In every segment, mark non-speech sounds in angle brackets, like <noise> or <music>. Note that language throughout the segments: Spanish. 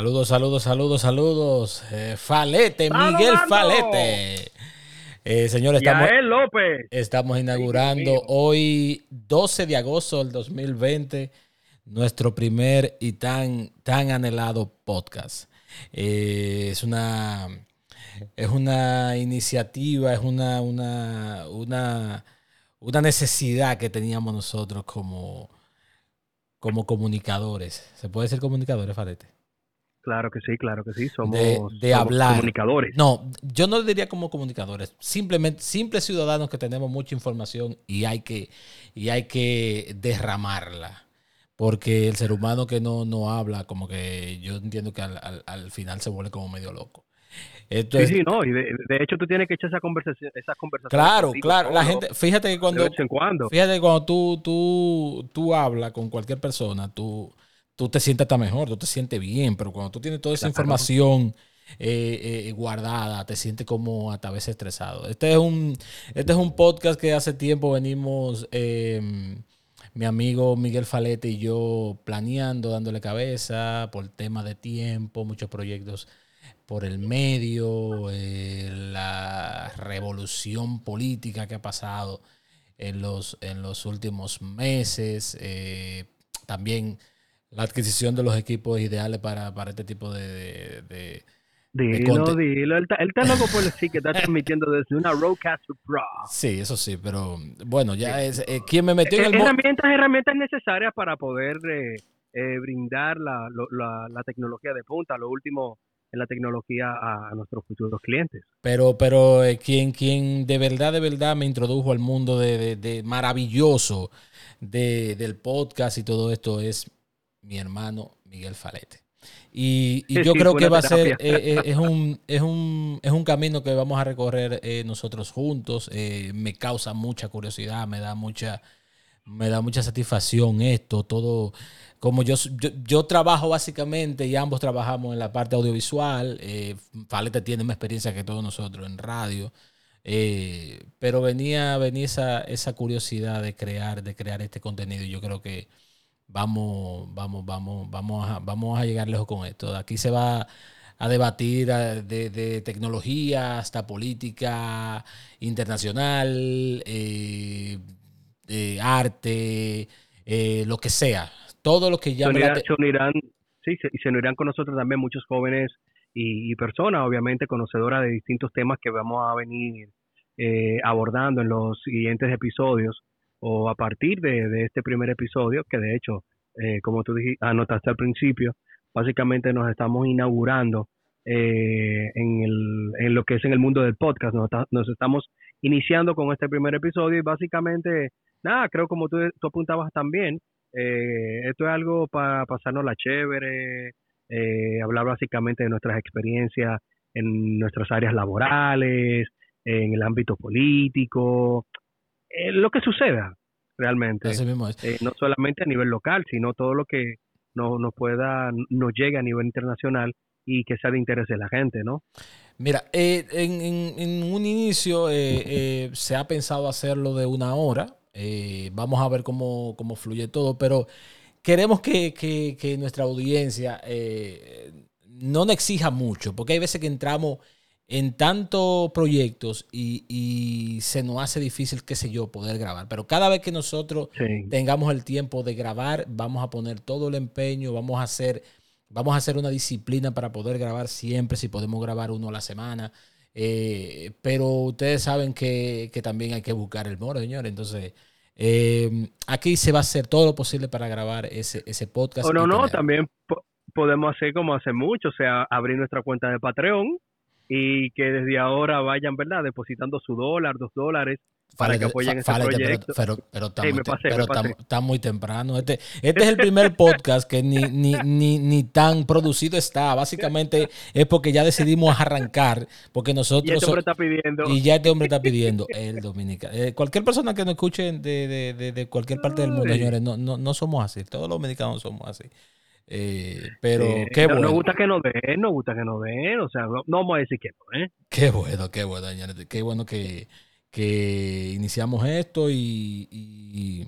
Saludos, saludos, saludos, saludos. Eh, Falete, Miguel Falete. Eh, señores, estamos, López. estamos inaugurando hoy, 12 de agosto del 2020, nuestro primer y tan, tan anhelado podcast. Eh, es una es una iniciativa, es una, una, una, una necesidad que teníamos nosotros como, como comunicadores. ¿Se puede ser comunicadores, Falete? Claro que sí, claro que sí. Somos, de, hablar. comunicadores. No, yo no diría como comunicadores. Simplemente, simples ciudadanos que tenemos mucha información y hay que, y hay que derramarla. Porque el ser humano que no, no habla, como que yo entiendo que al, al, final se vuelve como medio loco. sí, sí, no, y de, hecho tú tienes que echar esa conversación. Esa conversación claro, claro, la gente, fíjate que cuando, de vez en cuando. fíjate que cuando tú, tú, tú hablas con cualquier persona, tú, tú te sientes hasta mejor, tú te sientes bien, pero cuando tú tienes toda esa información eh, eh, guardada, te sientes como hasta a veces estresado. Este es un, este es un podcast que hace tiempo venimos, em, mi amigo Miguel Falete y yo planeando, dándole cabeza por tema de tiempo, muchos proyectos por el medio, eh, la revolución política que ha pasado en los, en los últimos meses, también la adquisición de los equipos ideales para, para este tipo de... de, dilo, dilo. Él está, loco por decir que está transmitiendo desde una Rodecaster Pro. Sí, eso sí, pero bueno, ya es... Eh, ¿Quién me metió en el... Herramientas, herramientas necesarias para poder eh, eh, brindar la, la, la, tecnología de punta, lo último en la tecnología a, nuestros futuros clientes. Pero, pero quien, quien de verdad, de verdad me introdujo al mundo de, de maravilloso de, del podcast y todo esto es mi hermano Miguel Falete. Y, yo creo que va a ser, eh, eh, es, un, es, un, es un camino que vamos a recorrer eh, nosotros juntos. me causa mucha curiosidad, me da mucha, me da mucha satisfacción esto, todo. Como yo, yo, trabajo básicamente y ambos trabajamos en la parte audiovisual, Falete tiene más experiencia que todos nosotros en radio. pero venía, venía esa, esa curiosidad de crear, de crear este contenido. Yo creo que vamos, vamos, vamos, vamos a, vamos a llegar lejos con esto. Aquí se va a debatir de, tecnología hasta política internacional, eh, arte, eh, lo que sea. Todo lo que ya... Se unirán, sí, se, se unirán con nosotros también muchos jóvenes y, personas, obviamente, conocedoras de distintos temas que vamos a venir eh, abordando en los siguientes episodios o a partir de, este primer episodio, que de hecho, eh, como tú dijiste, anotaste al principio, básicamente nos estamos inaugurando eh, en, el, en lo que es en el mundo del podcast. Nos, nos estamos iniciando con este primer episodio y básicamente, nada, creo como tú, tú apuntabas también, eh, esto es algo para pasarnos la chévere, hablar básicamente de nuestras experiencias en nuestras áreas laborales, en el ámbito político, eh, lo que suceda realmente. Eh, no solamente a nivel local, sino todo lo que no, nos pueda, nos llegue a nivel internacional y que sea de interés de la gente, ¿no? Mira, eh, en, un inicio se ha pensado hacerlo de una hora. vamos a ver cómo, cómo, fluye todo, pero queremos que, que, que nuestra audiencia no nos exija mucho, porque hay veces que entramos en tantos proyectos y, se nos hace difícil, qué sé yo, poder grabar. Pero cada vez que nosotros tengamos el tiempo de grabar, vamos a poner todo el empeño, vamos a hacer, vamos a hacer una disciplina para poder grabar siempre, si podemos grabar uno a la semana. Eh, pero ustedes saben que, también hay que buscar el moro, señores. Entonces, eh, aquí se va a hacer todo lo posible para grabar ese, ese podcast. O no, no, también podemos hacer como hace mucho, o sea, abrir nuestra cuenta de Patreon y que desde ahora vayan, ¿verdad? Depositando su dólar, dos dólares para que apoyen ese proyecto. Pero, pero, está, muy, temprano. Este, este es el primer <laughs> podcast que ni, ni, ni, ni, tan producido está. Básicamente es porque ya decidimos arrancar, porque nosotros... Y este hombre está pidiendo. Y ya este hombre está pidiendo, el dominicano. Eh, cualquier persona que nos escuche de, de, de, cualquier parte del mundo, señores, no, no, no somos así. Todos los dominicanos somos así. Eh, pero qué bueno. Nos gusta que nos den, nos gusta que nos den, o sea, no, vamos a decir que no, ¿eh? Qué bueno, qué bueno, Qué bueno que, que iniciamos esto y,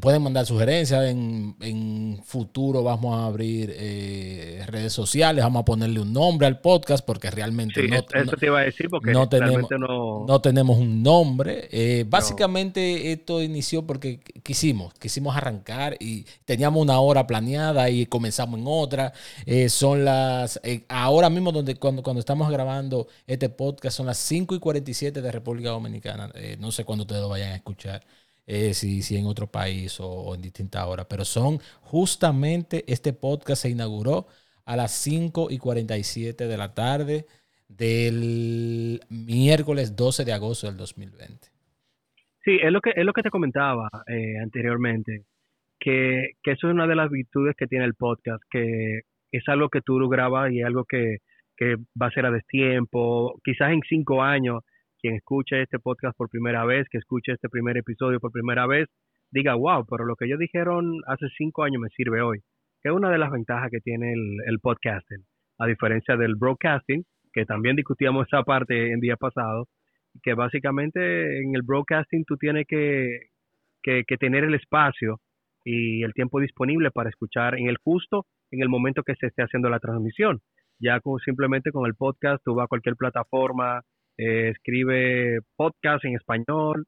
pueden mandar sugerencias. En, en, futuro vamos a abrir eh, redes sociales, vamos a ponerle un nombre al podcast porque realmente no, eso te iba a decir porque no tenemos, no... tenemos un nombre. Eh, básicamente esto inició porque quisimos, quisimos arrancar y teníamos una hora planeada y comenzamos en otra. Eh, son las, ahora mismo donde cuando, cuando estamos grabando este podcast son las 5 y 47 de República Dominicana. no sé cuándo ustedes lo vayan a escuchar. Eh, si, si, en otro país o, en distinta hora, pero son justamente este podcast se inauguró a las 5 y 47 de la tarde del miércoles 12 de agosto del 2020. Sí, es lo que, es lo que te comentaba eh, anteriormente, que, que, eso es una de las virtudes que tiene el podcast, que es algo que tú grabas y algo que, que va a ser a destiempo, quizás en cinco años quien escuche este podcast por primera vez, que escuche este primer episodio por primera vez, diga, wow, pero lo que ellos dijeron hace cinco años me sirve hoy. Que es una de las ventajas que tiene el, podcasting, a diferencia del broadcasting, que también discutíamos esa parte en día pasado, que básicamente en el broadcasting tú tienes que, que, que tener el espacio y el tiempo disponible para escuchar en el justo, en el momento que se esté haciendo la transmisión. Ya con, simplemente con el podcast tú vas a cualquier plataforma, eh, escribe podcast en español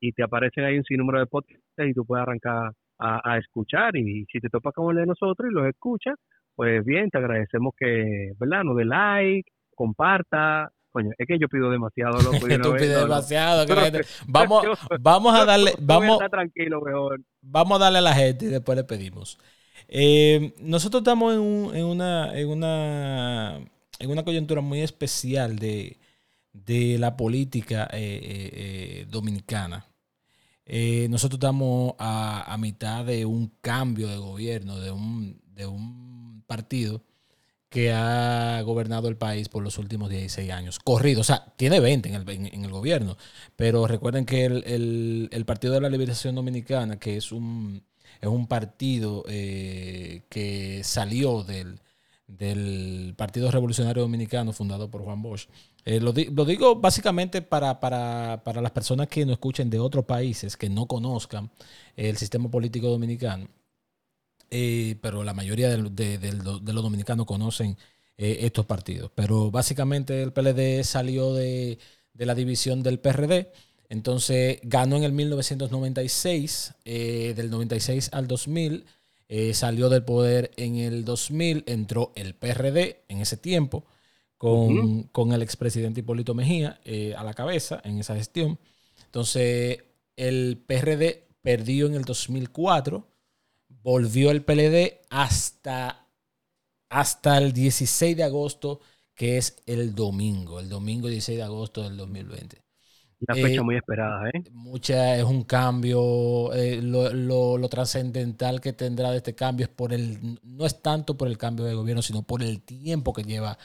y te aparecen ahí un sinnúmero de podcasts y tú puedes arrancar a, escuchar y si te topas con el de nosotros y los escuchas, pues bien, te agradecemos que, ¿verdad? Nos dé like, comparta, Coño, es que yo pido demasiado, loco. <laughs> Tú pides demasiado. <laughs> vamos, <laughs> vamos a darle. Vamos, tranquilo mejor. vamos a darle a la gente y después le pedimos. Eh, nosotros estamos en, en, una, en, una, en una coyuntura muy especial de, de la política eh, eh, eh, dominicana. nosotros estamos a, mitad de un cambio de gobierno, de un, de un partido que ha gobernado el país por los últimos 16 años. Corrido, o sea, tiene 20 en el, en, el gobierno, pero recuerden que el, Partido de la Liberación Dominicana, que es un, es un partido que salió del, del Partido Revolucionario Dominicano fundado por Juan Bosch, eh, lo, digo básicamente para, las personas que no escuchen de otros países, que no conozcan el sistema político dominicano, eh, pero la mayoría de, los dominicanos conocen eh, estos partidos. Pero básicamente el PLD salió de, la división del PRD, entonces ganó en el 1996, del 96 al 2000. salió del poder en el 2000, entró el PRD en ese tiempo, con, el expresidente Hipólito Mejía eh, a la cabeza en esa gestión. Entonces, el PRD perdió en el 2004, volvió el PLD hasta, hasta el 16 de agosto, que es el domingo, el domingo 16 de agosto del 2020. Una fecha eh, muy esperada, ¿eh? Mucha, es un cambio, eh, lo, lo, lo, trascendental que tendrá de este cambio es por el, no es tanto por el cambio de gobierno, sino por el tiempo que lleva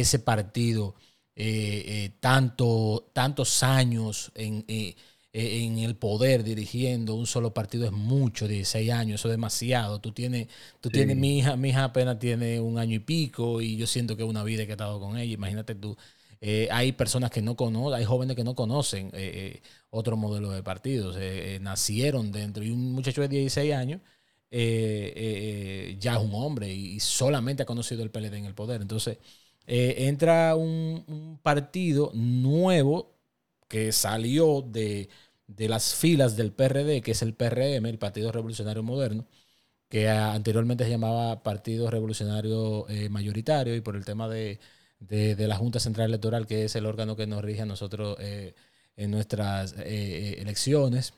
ese partido, eh, tanto, tantos años en, en, el poder dirigiendo un solo partido es mucho, 16 años, eso es demasiado. Tú tienes, tú tienes, mi hija, mi hija apenas tiene un año y pico y yo siento que es una vida que he estado con ella, imagínate tú eh, hay personas que no conocen, hay jóvenes que no conocen eh, eh, otro modelo de partidos, nacieron dentro y un muchacho de 16 años ya es un hombre y, solamente ha conocido el PLD en el poder. Entonces, entra un, partido nuevo que salió de, de las filas del PRD, que es el PRM, el Partido Revolucionario Moderno, que anteriormente se llamaba Partido Revolucionario Mayoritario y por el tema de de, la Junta Central Electoral, que es el órgano que nos rige a nosotros eh, en nuestras eh, eh, elecciones,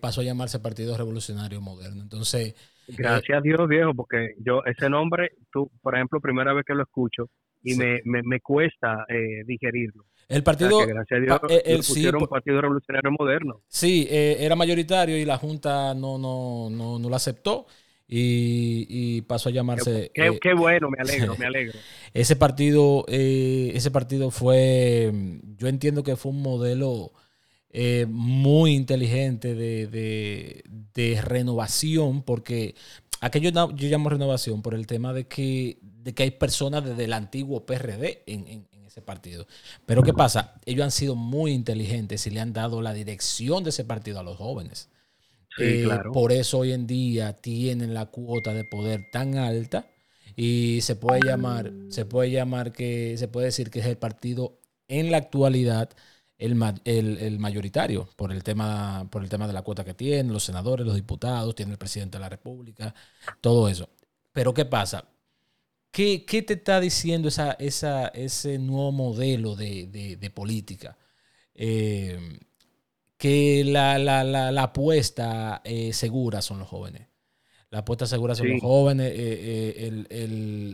pasó a llamarse Partido Revolucionario Moderno. Entonces... Gracias a Dios, viejo, porque yo ese nombre, tú, por ejemplo, primera vez que lo escucho y me, me, cuesta digerirlo. El partido. gracias a Dios, el, pusieron un Partido Revolucionario Moderno. Sí, era mayoritario y la Junta no, no, no, no lo aceptó y, pasó a llamarse. Qué, eh, bueno, me alegro, <laughs> me alegro. ese partido, eh, ese partido fue, yo entiendo que fue un modelo eh, muy inteligente de, renovación, porque aquello yo llamo renovación por el tema de que, de que hay personas desde el antiguo PRD en, en ese partido. Pero ¿qué pasa? Ellos han sido muy inteligentes y le han dado la dirección de ese partido a los jóvenes. Por eso hoy en día tienen la cuota de poder tan alta y se puede llamar, se puede llamar que, se puede decir que es el partido en la actualidad el, el, mayoritario por el, tema, por el tema de la cuota que tiene, los senadores, los diputados, tiene el presidente de la República, todo eso. Pero ¿qué pasa? ¿Qué, te está diciendo esa, esa, ese nuevo modelo de, política? Eh, que la, la, apuesta eh, segura son los jóvenes. La apuesta segura son los jóvenes, eh,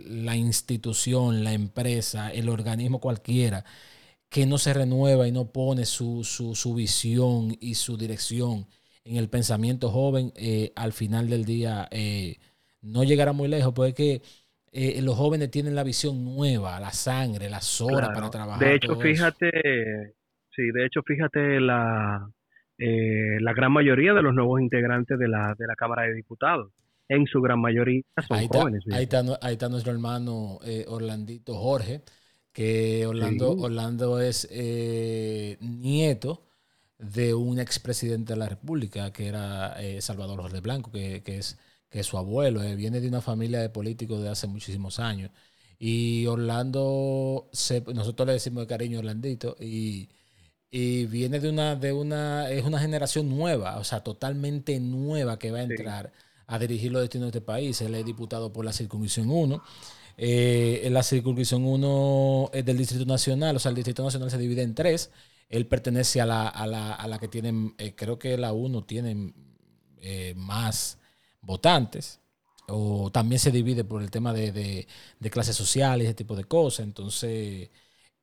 la institución, la empresa, el organismo cualquiera que no se renueva y no pone su, su, visión y su dirección en el pensamiento joven, eh, al final del día eh, no llegará muy lejos, porque que eh, los jóvenes tienen la visión nueva, la sangre, las horas para trabajar. De hecho, fíjate, sí, de hecho, fíjate la, la gran mayoría de los nuevos integrantes de la, de la Cámara de Diputados. En su gran mayoría son jóvenes. ahí, está, ahí está nuestro hermano Orlandito Jorge, que Orlando, Orlando es eh, nieto de un expresidente de la República, que era eh, Salvador Jorge Blanco, que, es, que es su abuelo. Eh, viene de una familia de políticos de hace muchísimos años. Y Orlando, nosotros le decimos de cariño Orlandito, y, y, viene de una, de una, es una generación nueva, o sea, totalmente nueva que va a entrar a dirigir los destinos de este país. Él es diputado por la Circunvisión 1 eh, la circunscripción 1 es del Distrito Nacional, o sea, el Distrito Nacional se divide en tres. Él pertenece a la, a la, a la que tienen, eh, creo que la 1 tiene eh, más votantes, o también se divide por el tema de, de, clases sociales, ese tipo de cosas. Entonces,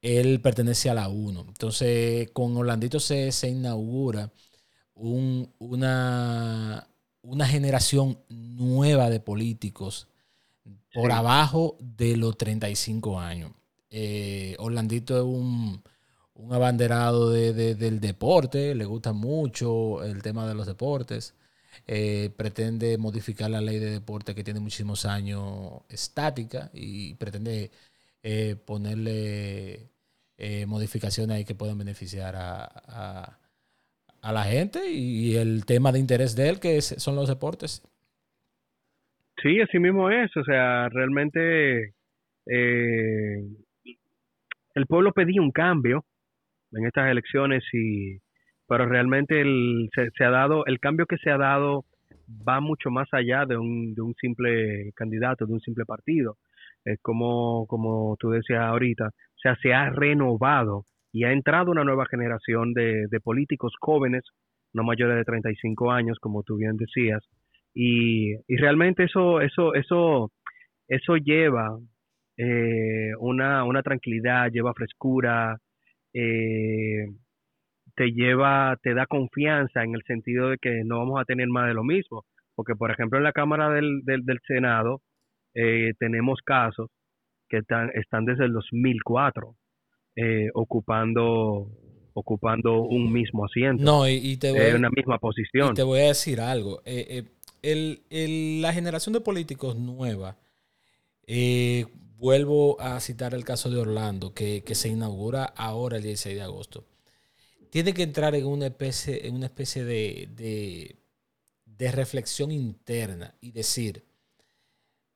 él pertenece a la 1. Entonces, con Orlandito se, se inaugura una, una generación nueva de políticos por abajo de los 35 años. Eh, Orlandito es un, abanderado del deporte, le gusta mucho el tema de los deportes. Eh, pretende modificar la ley de deporte que tiene muchísimos años estática y pretende eh, ponerle modificaciones ahí que puedan beneficiar a, a, la gente y el tema de interés de él que son los deportes Sí, así mismo es. O sea, realmente eh, el pueblo pedía un cambio en estas elecciones y pero realmente el, se, ha dado el cambio que se ha dado va mucho más allá de un, de un simple candidato, de un simple partido. Es como, como tú decías ahorita, o sea, se ha renovado y ha entrado una nueva generación de, de políticos jóvenes, no mayores de 35 años, como tú bien decías, y, y realmente eso, eso, eso, eso lleva eh, una, una tranquilidad, lleva frescura, eh, te lleva, te da confianza en el sentido de que no vamos a tener más de lo mismo. Porque, por ejemplo, en la Cámara del, del, del Senado eh, tenemos casos que están, están desde el 2004 eh, ocupando ocupando un mismo asiento. No, y, te voy, una misma posición. Y te voy a decir algo. Eh, el, la generación de políticos nueva, eh, vuelvo a citar el caso de Orlando, que, se inaugura ahora el 16 de agosto, tiene que entrar en una especie, en una especie de, de, reflexión interna y decir,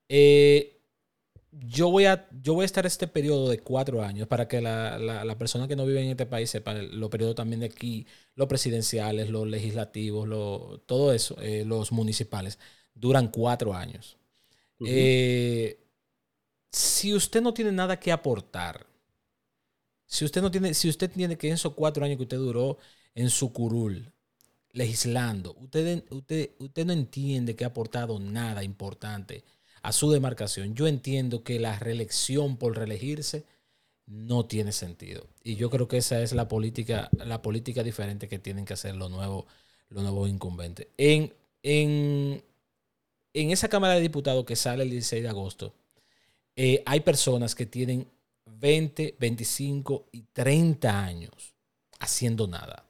eh, yo voy, a, yo voy a estar este periodo de cuatro años para que la, la, persona que no vive en este país sepa los periodos también de aquí, los presidenciales, los legislativos, todo eso, eh, los municipales, duran cuatro años. Eh, si usted no tiene nada que aportar, si usted no tiene, si usted tiene que en esos cuatro años que usted duró en su curul, legislando, usted, usted, usted no entiende que ha aportado nada importante a su demarcación. Yo entiendo que la reelección por reelegirse no tiene sentido. Y yo creo que esa es la política, la política diferente que tienen que hacer los nuevos, los nuevos incumbentes. En, en, esa Cámara de Diputados que sale el 16 de agosto, eh, hay personas que tienen 20, 25 y 30 años haciendo nada.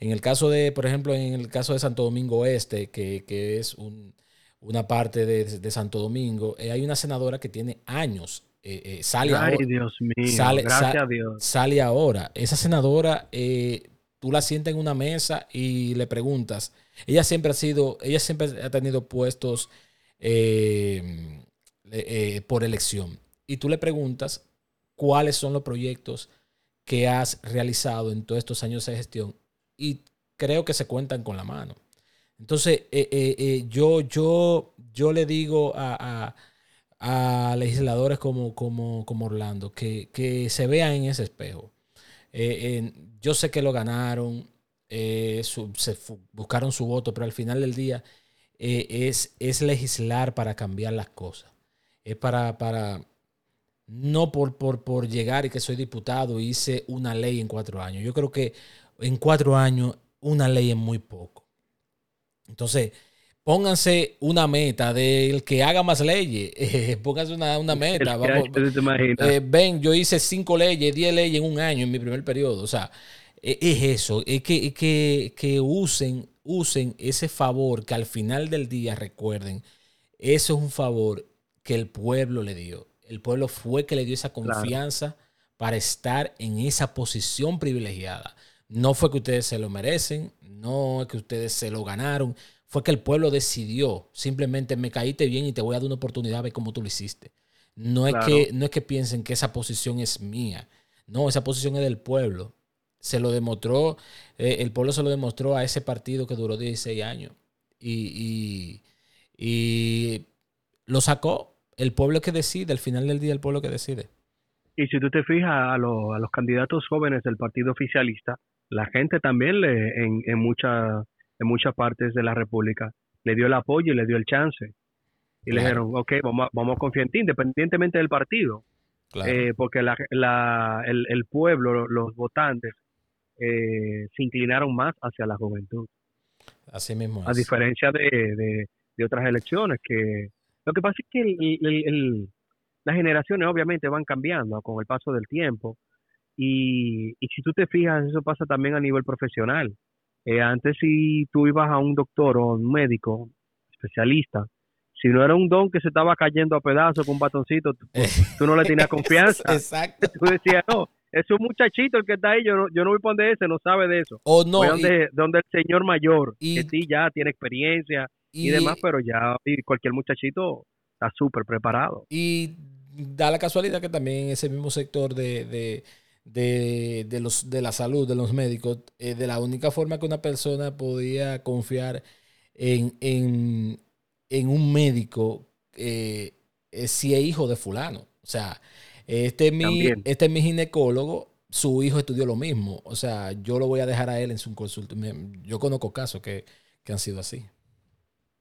En el caso de, por ejemplo, en el caso de Santo Domingo Este, que, que es un, una parte de, Santo Domingo, eh, hay una senadora que tiene años. Eh, eh, sale Ay, ahora. Dios mío. Gracias a Dios. Sale ahora. Esa senadora tú la sientas en una mesa y le preguntas. Ella siempre ha sido, ella siempre ha tenido puestos eh, eh, por elección. Y tú le preguntas cuáles son los proyectos que has realizado en todos estos años de gestión. Y creo que se cuentan con la mano. Entonces, eh, yo, yo, yo le digo a, legisladores como, como, como Orlando que, que, se vean en ese espejo. yo sé que lo ganaron, se buscaron su voto, pero al final del día eh, es, es legislar para cambiar las cosas. Es para, para no por, por, por llegar y que soy diputado hice una ley en cuatro años. Yo creo que en cuatro años una ley es muy poco. Entonces, pónganse una meta del que haga más leyes. <laughs> pónganse una, meta. Eh, ven, yo hice cinco leyes, diez leyes en un año en mi primer periodo. O sea, e, es eso, es que, que, que usen usen ese favor que al final del día recuerden, eso es un favor que el pueblo le dio. El pueblo fue que le dio esa confianza para estar en esa posición privilegiada. No fue que ustedes se lo merecen, no es que ustedes se lo ganaron, fue que el pueblo decidió, simplemente me caíste bien y te voy a dar una oportunidad a ver cómo tú lo hiciste. No es, que, no es que piensen que esa posición es mía, no, esa posición es del pueblo se lo demostró, eh, el pueblo se lo demostró a ese partido que duró 16 años. Y, lo sacó. El pueblo que decide, al final del día el pueblo que decide. Y si tú te fijas a, a los candidatos jóvenes del partido oficialista, la gente también le, en, en, muchas en muchas partes de la República le dio el apoyo y le dio el chance. Y le dijeron, ok, vamos, vamos a confiar en ti, independientemente del partido. Eh, porque la, la, el, el, pueblo, los votantes, eh, se inclinaron más hacia la juventud. Así mismo. A diferencia de, de, otras elecciones, que lo que pasa es que el, las generaciones obviamente van cambiando con el paso del tiempo y, y si tú te fijas, eso pasa también a nivel profesional. Eh, antes si tú ibas a un doctor o un médico especialista, si no era un don que se estaba cayendo a pedazos con un batoncito, tú, <laughs> tú no le tenías confianza. Exacto. Tú decías, no, es un muchachito el que está ahí, yo no, yo no voy por donde ese, no sabe de eso. O no. donde, donde el señor mayor, que sí ya tiene experiencia y, demás, pero ya cualquier muchachito está súper preparado. Y da la casualidad que también en ese mismo sector de, de, los, de la salud, de los médicos, eh, de la única forma que una persona podía confiar en, en, un médico eh, si es hijo de fulano. O sea, este es, mi, este es mi ginecólogo, su hijo estudió lo mismo. O sea, yo lo voy a dejar a él en su consulta. Yo conozco casos que, han sido así.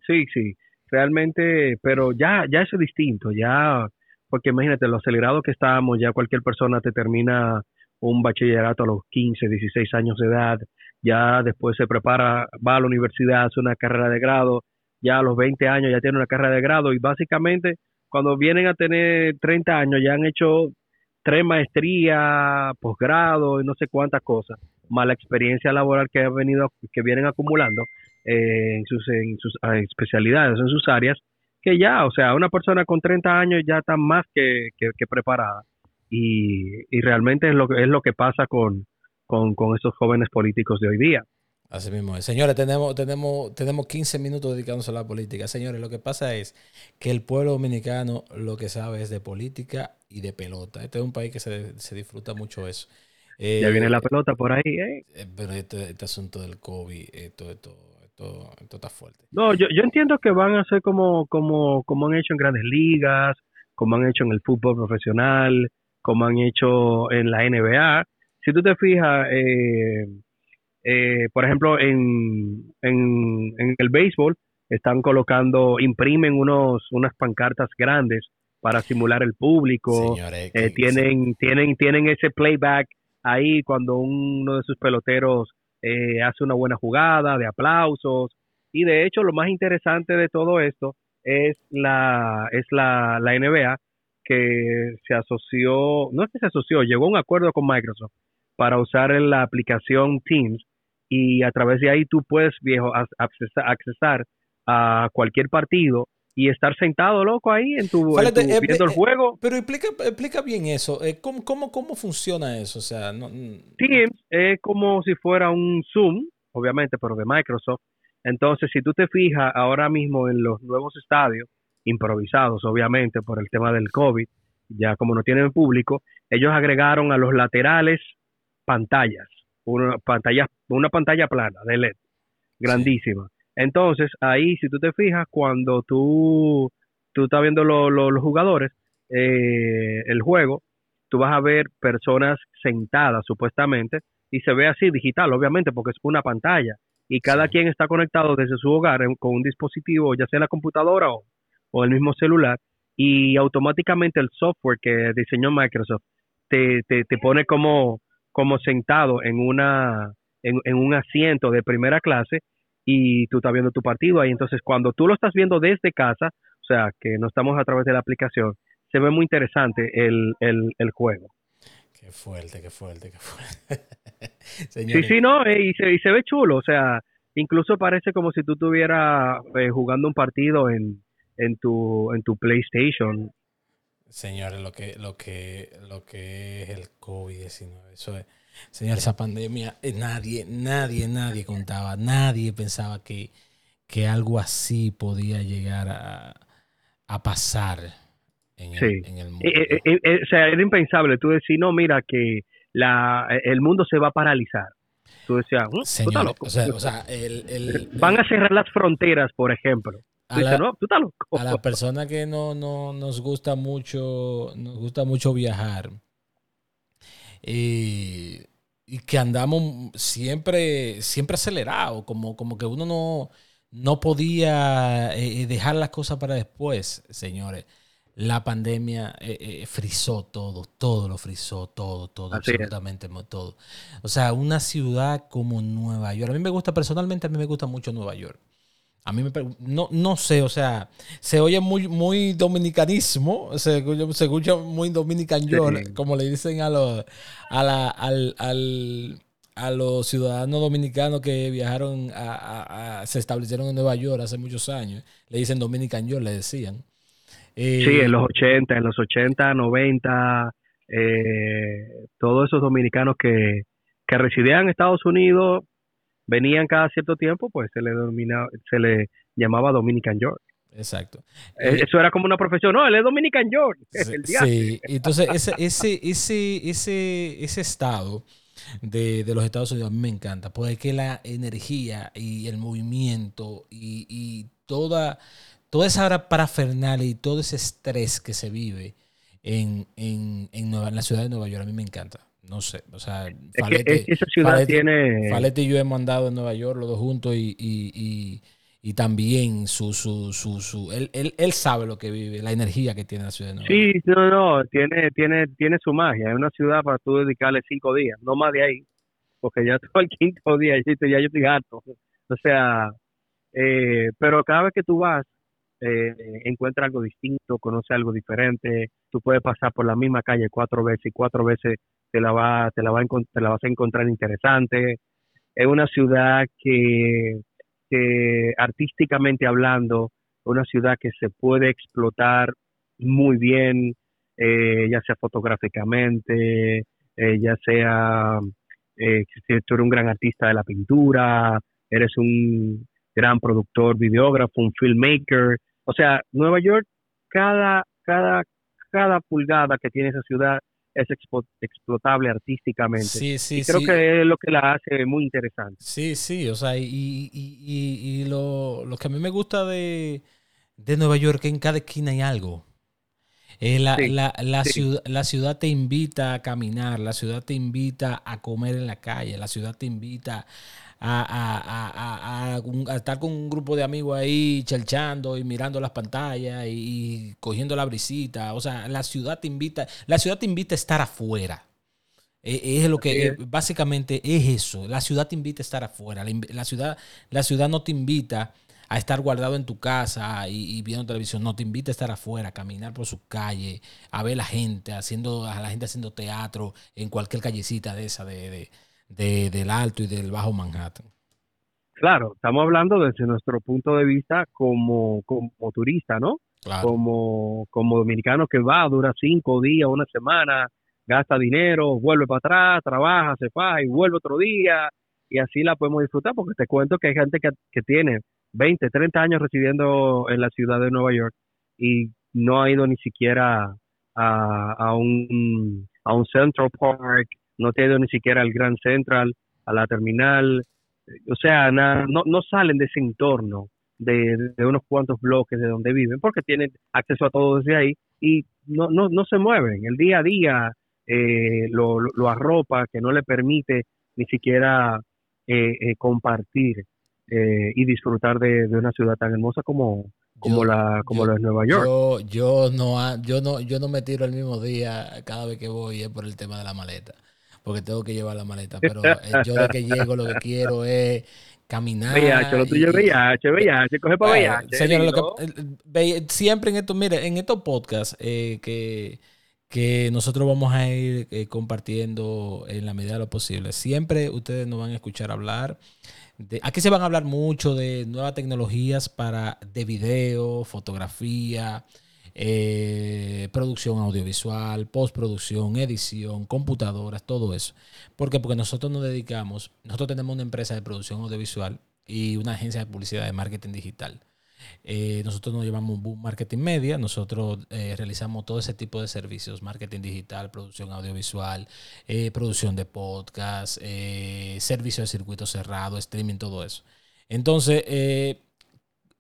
Sí, sí, realmente, pero ya, ya eso es distinto, ya, porque imagínate, lo acelerado que estábamos, ya cualquier persona te termina un bachillerato a los 15, 16 años de edad, ya después se prepara, va a la universidad, hace una carrera de grado, ya a los 20 años ya tiene una carrera de grado y básicamente cuando vienen a tener 30 años ya han hecho tres maestrías, posgrado y no sé cuántas cosas, más la experiencia laboral que han venido, que vienen acumulando eh, en sus, en sus ah, especialidades, en sus áreas, que ya, o sea, una persona con 30 años ya está más que, que, preparada. Y, y, realmente es lo, es lo que pasa con, con, con estos jóvenes políticos de hoy día. Así mismo Señores, tenemos, tenemos, tenemos 15 minutos dedicados a la política. Señores, lo que pasa es que el pueblo dominicano lo que sabe es de política y de pelota. Este es un país que se, se disfruta mucho eso. ya viene la eh, pelota por ahí, ¿eh? eh pero este, este, asunto del COVID, esto, esto, esto, esto, está fuerte. No, yo, yo entiendo que van a ser como, como, como han hecho en grandes ligas, como han hecho en el fútbol profesional, como han hecho en la NBA. Si tú te fijas, eh eh, por ejemplo, en, en, el béisbol están colocando, imprimen unos, unas pancartas grandes para simular el público. Eh, tienen, tienen, tienen ese playback ahí cuando uno de sus peloteros eh, hace una buena jugada, de aplausos. Y de hecho, lo más interesante de todo esto es la, es la, la NBA que se asoció, no es que se asoció, llegó a un acuerdo con Microsoft para usar la aplicación Teams y a través de ahí tú puedes, viejo, accesar, a cualquier partido y estar sentado, loco, ahí en tu, eh, viendo el juego. Pero explica, explica bien eso. ¿Cómo, cómo, cómo funciona eso? O sea, no, Teams es como si fuera un Zoom, obviamente, pero de Microsoft. Entonces, si tú te fijas ahora mismo en los nuevos estadios, improvisados, obviamente, por el tema del COVID, ya como no tienen público, ellos agregaron a los laterales pantallas, una pantalla, una pantalla plana de LED, grandísima. Entonces, ahí, si tú te fijas, cuando tú, tú estás viendo los jugadores, eh, el juego, tú vas a ver personas sentadas supuestamente y se ve así digital, obviamente, porque es una pantalla y cada quien está conectado desde su hogar con un dispositivo, ya sea la computadora o, o, el mismo celular, y automáticamente el software que diseñó Microsoft te, te, te pone como, como sentado en, una, en, en un asiento de primera clase y tú estás viendo tu partido ahí. Entonces, cuando tú lo estás viendo desde casa, o sea, que no estamos a través de la aplicación, se ve muy interesante el, el, el juego. Qué fuerte, qué fuerte, qué fuerte. <laughs> sí, sí, no, eh, y, se, y se ve chulo, o sea, incluso parece como si tú estuvieras eh, jugando un partido en, en tu en tu PlayStation. Señores, lo que lo que lo que es el COVID-19, eso es Señor, esa pandemia, eh, nadie, nadie, nadie contaba, nadie pensaba que, que algo así podía llegar a, a pasar en el, mundo. Eh, eh, o sea, era impensable. Tú decís, no, mira, que la, el mundo se va a paralizar. Tú decías, Señor, o sea, o sea, van a cerrar las fronteras, por ejemplo. A la, no, tú estás loco. a la persona que no, no nos gusta mucho, nos gusta mucho viajar, y, que andamos siempre, siempre acelerado, como, como que uno no, no podía eh, eh, dejar las cosas para después, señores. La pandemia eh, frizó todo, todo lo frizó, todo, todo, absolutamente todo. O sea, una ciudad como Nueva York. A mí me gusta, personalmente, a mí me gusta mucho Nueva York. A mí me no, no sé, o sea, se oye muy, muy dominicanismo, se, escucha muy dominican york, como le dicen a los, a la, al, al, a los ciudadanos dominicanos que viajaron a, se establecieron en Nueva York hace muchos años. Le dicen dominican york, le decían. sí, en los 80, en los 80, 90, eh, todos esos dominicanos que, que residían en Estados Unidos venían cada cierto tiempo, pues se le denomina, se le llamaba Dominican York. Exacto. Eh, eso era como una profesión. No, él es Dominican York. <laughs> Sí, entonces ese, ese, ese, ese, ese estado de, los Estados Unidos a mí me encanta, porque la energía y el movimiento y, toda, toda esa hora parafernal y todo ese estrés que se vive en, en, en, en la ciudad de Nueva York, a mí me encanta no sé, o sea, Falete, esa ciudad tiene... Falete y yo hemos andado en Nueva York los dos juntos y, y, y, también su, su, su, su él, él, él, sabe lo que vive, la energía que tiene la ciudad de Nueva York. Sí, no, no, tiene, tiene, tiene su magia, es una ciudad para tú dedicarle cinco días, no más de ahí, porque ya <laughs> todo el quinto día, ya yo estoy harto, o sea, eh, pero cada vez que tú vas, eh, encuentra algo distinto, conoce algo diferente, tú puedes pasar por la misma calle cuatro veces y cuatro veces te la, va, te, la va te la vas a encontrar interesante. Es una ciudad que, artísticamente hablando, una ciudad que se puede explotar muy bien, eh, ya sea fotográficamente, eh, ya sea eh, si tú eres un gran artista de la pintura, eres un gran productor, videógrafo, un filmmaker. O sea, Nueva York, cada, cada, cada pulgada que tiene esa ciudad es explotable artísticamente. Sí, sí, y creo que es lo que la hace muy interesante. Sí, sí, o sea, y, y, y, lo, lo, que a mí me gusta de, de Nueva York es que en cada esquina hay algo. Eh, la, la, la, ciudad, la ciudad te invita a caminar, la ciudad te invita a comer en la calle, la ciudad te invita a, estar con un grupo de amigos ahí chelchando y mirando las pantallas y, cogiendo la brisita. O sea, la ciudad te invita, la ciudad te invita a estar afuera. E, es lo que básicamente es eso. La ciudad te invita a estar afuera. La, ciudad, la ciudad no te invita a estar guardado en tu casa y, viendo televisión. No, te invita a estar afuera, a caminar por sus calles, a ver la gente, haciendo, a la gente haciendo teatro en cualquier callecita de esa de, de del Alto y del Bajo Manhattan. claro, estamos hablando desde nuestro punto de vista como, como turista, ¿no? Como, como dominicano que va, dura cinco días, una semana, gasta dinero, vuelve para atrás, trabaja, se va y vuelve otro día y así la podemos disfrutar porque te cuento que hay gente que, que tiene 20, 30 años residiendo en la ciudad de Nueva York y no ha ido ni siquiera a, a, un, a un Central Park, no ha ido ni siquiera al Grand Central, a la terminal, o sea, no, no salen de ese entorno de, de, unos cuantos bloques de donde viven porque tienen acceso a todo desde ahí y no, no, no se mueven. El día a día eh, lo, lo, arropa, que no le permite ni siquiera eh, eh, compartir y disfrutar de, una ciudad tan hermosa como, como la como la de Nueva York. Yo, yo no yo no yo no me tiro el mismo día cada vez que voy es por el tema de la maleta, porque tengo que llevar la maleta, pero yo de que <laughs> llego lo que quiero es caminar. VIH, lo tuyo es VIH, VIH, coge para VIH. Señores, siempre en esto, mire, en estos podcasts que que nosotros vamos a ir eh, compartiendo en la medida de lo posible. Siempre ustedes nos van a escuchar hablar. Aquí se van a hablar mucho de nuevas tecnologías para de video, fotografía, eh, producción audiovisual, postproducción, edición, computadoras, todo eso. ¿Por qué? Porque nosotros nos dedicamos, nosotros tenemos una empresa de producción audiovisual y una agencia de publicidad de marketing digital. Eh, nosotros nos llevamos Boom Marketing Media, nosotros eh, realizamos todo ese tipo de servicios, marketing digital, producción audiovisual, eh, producción de podcast, servicio de circuito cerrado, streaming, todo eso. Entonces,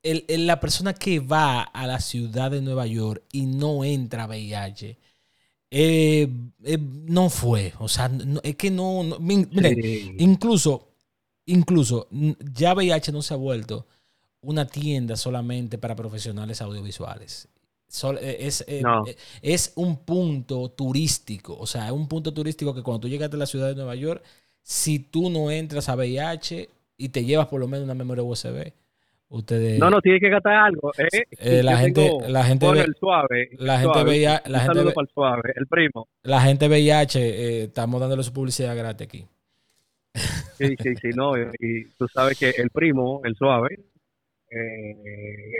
la persona que va a la ciudad de Nueva York y no entra a VIH, no fue. O sea, es que no. incluso, incluso, ya VIH no se ha vuelto una tienda solamente para profesionales audiovisuales. Eh, es, eh, eh, es, un punto turístico, o sea, es un punto turístico que cuando tú llegas a la ciudad de Nueva York, si tú no entras a VIH y te llevas por lo menos una memoria USB, ustedes... No, no, tienes que gastar algo. la, gente, la gente... el suave. La gente VIH... La gente, el suave, el primo. La gente VIH, estamos dándole su publicidad gratis aquí. Sí, sí, sí, no, y tú sabes que el primo, el suave, eh,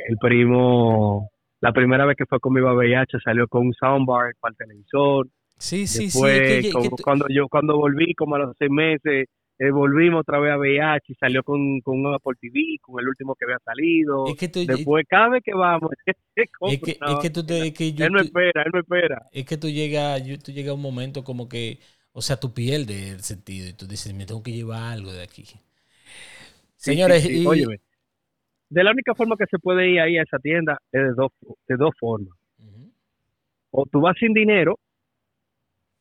el primo, la primera vez que fue conmigo a VIH, salió con un soundbar para el televisor. Sí, sí, sí. cuando yo cuando volví, como a los seis meses, eh, volvimos otra vez a VIH y salió con, con un Apple TV, con el último que había salido. Después, cada vez que vamos, <laughs> es, que, es que tú te, él no espera, él no espera. Es que tú llegas, tú llegas a un momento como que, o sea, tú pierdes el sentido y tú dices, me tengo que llevar algo de aquí. Señores, y, de la única forma que se puede ir ahí a esa tienda es de dos, de dos formas. O tú vas sin dinero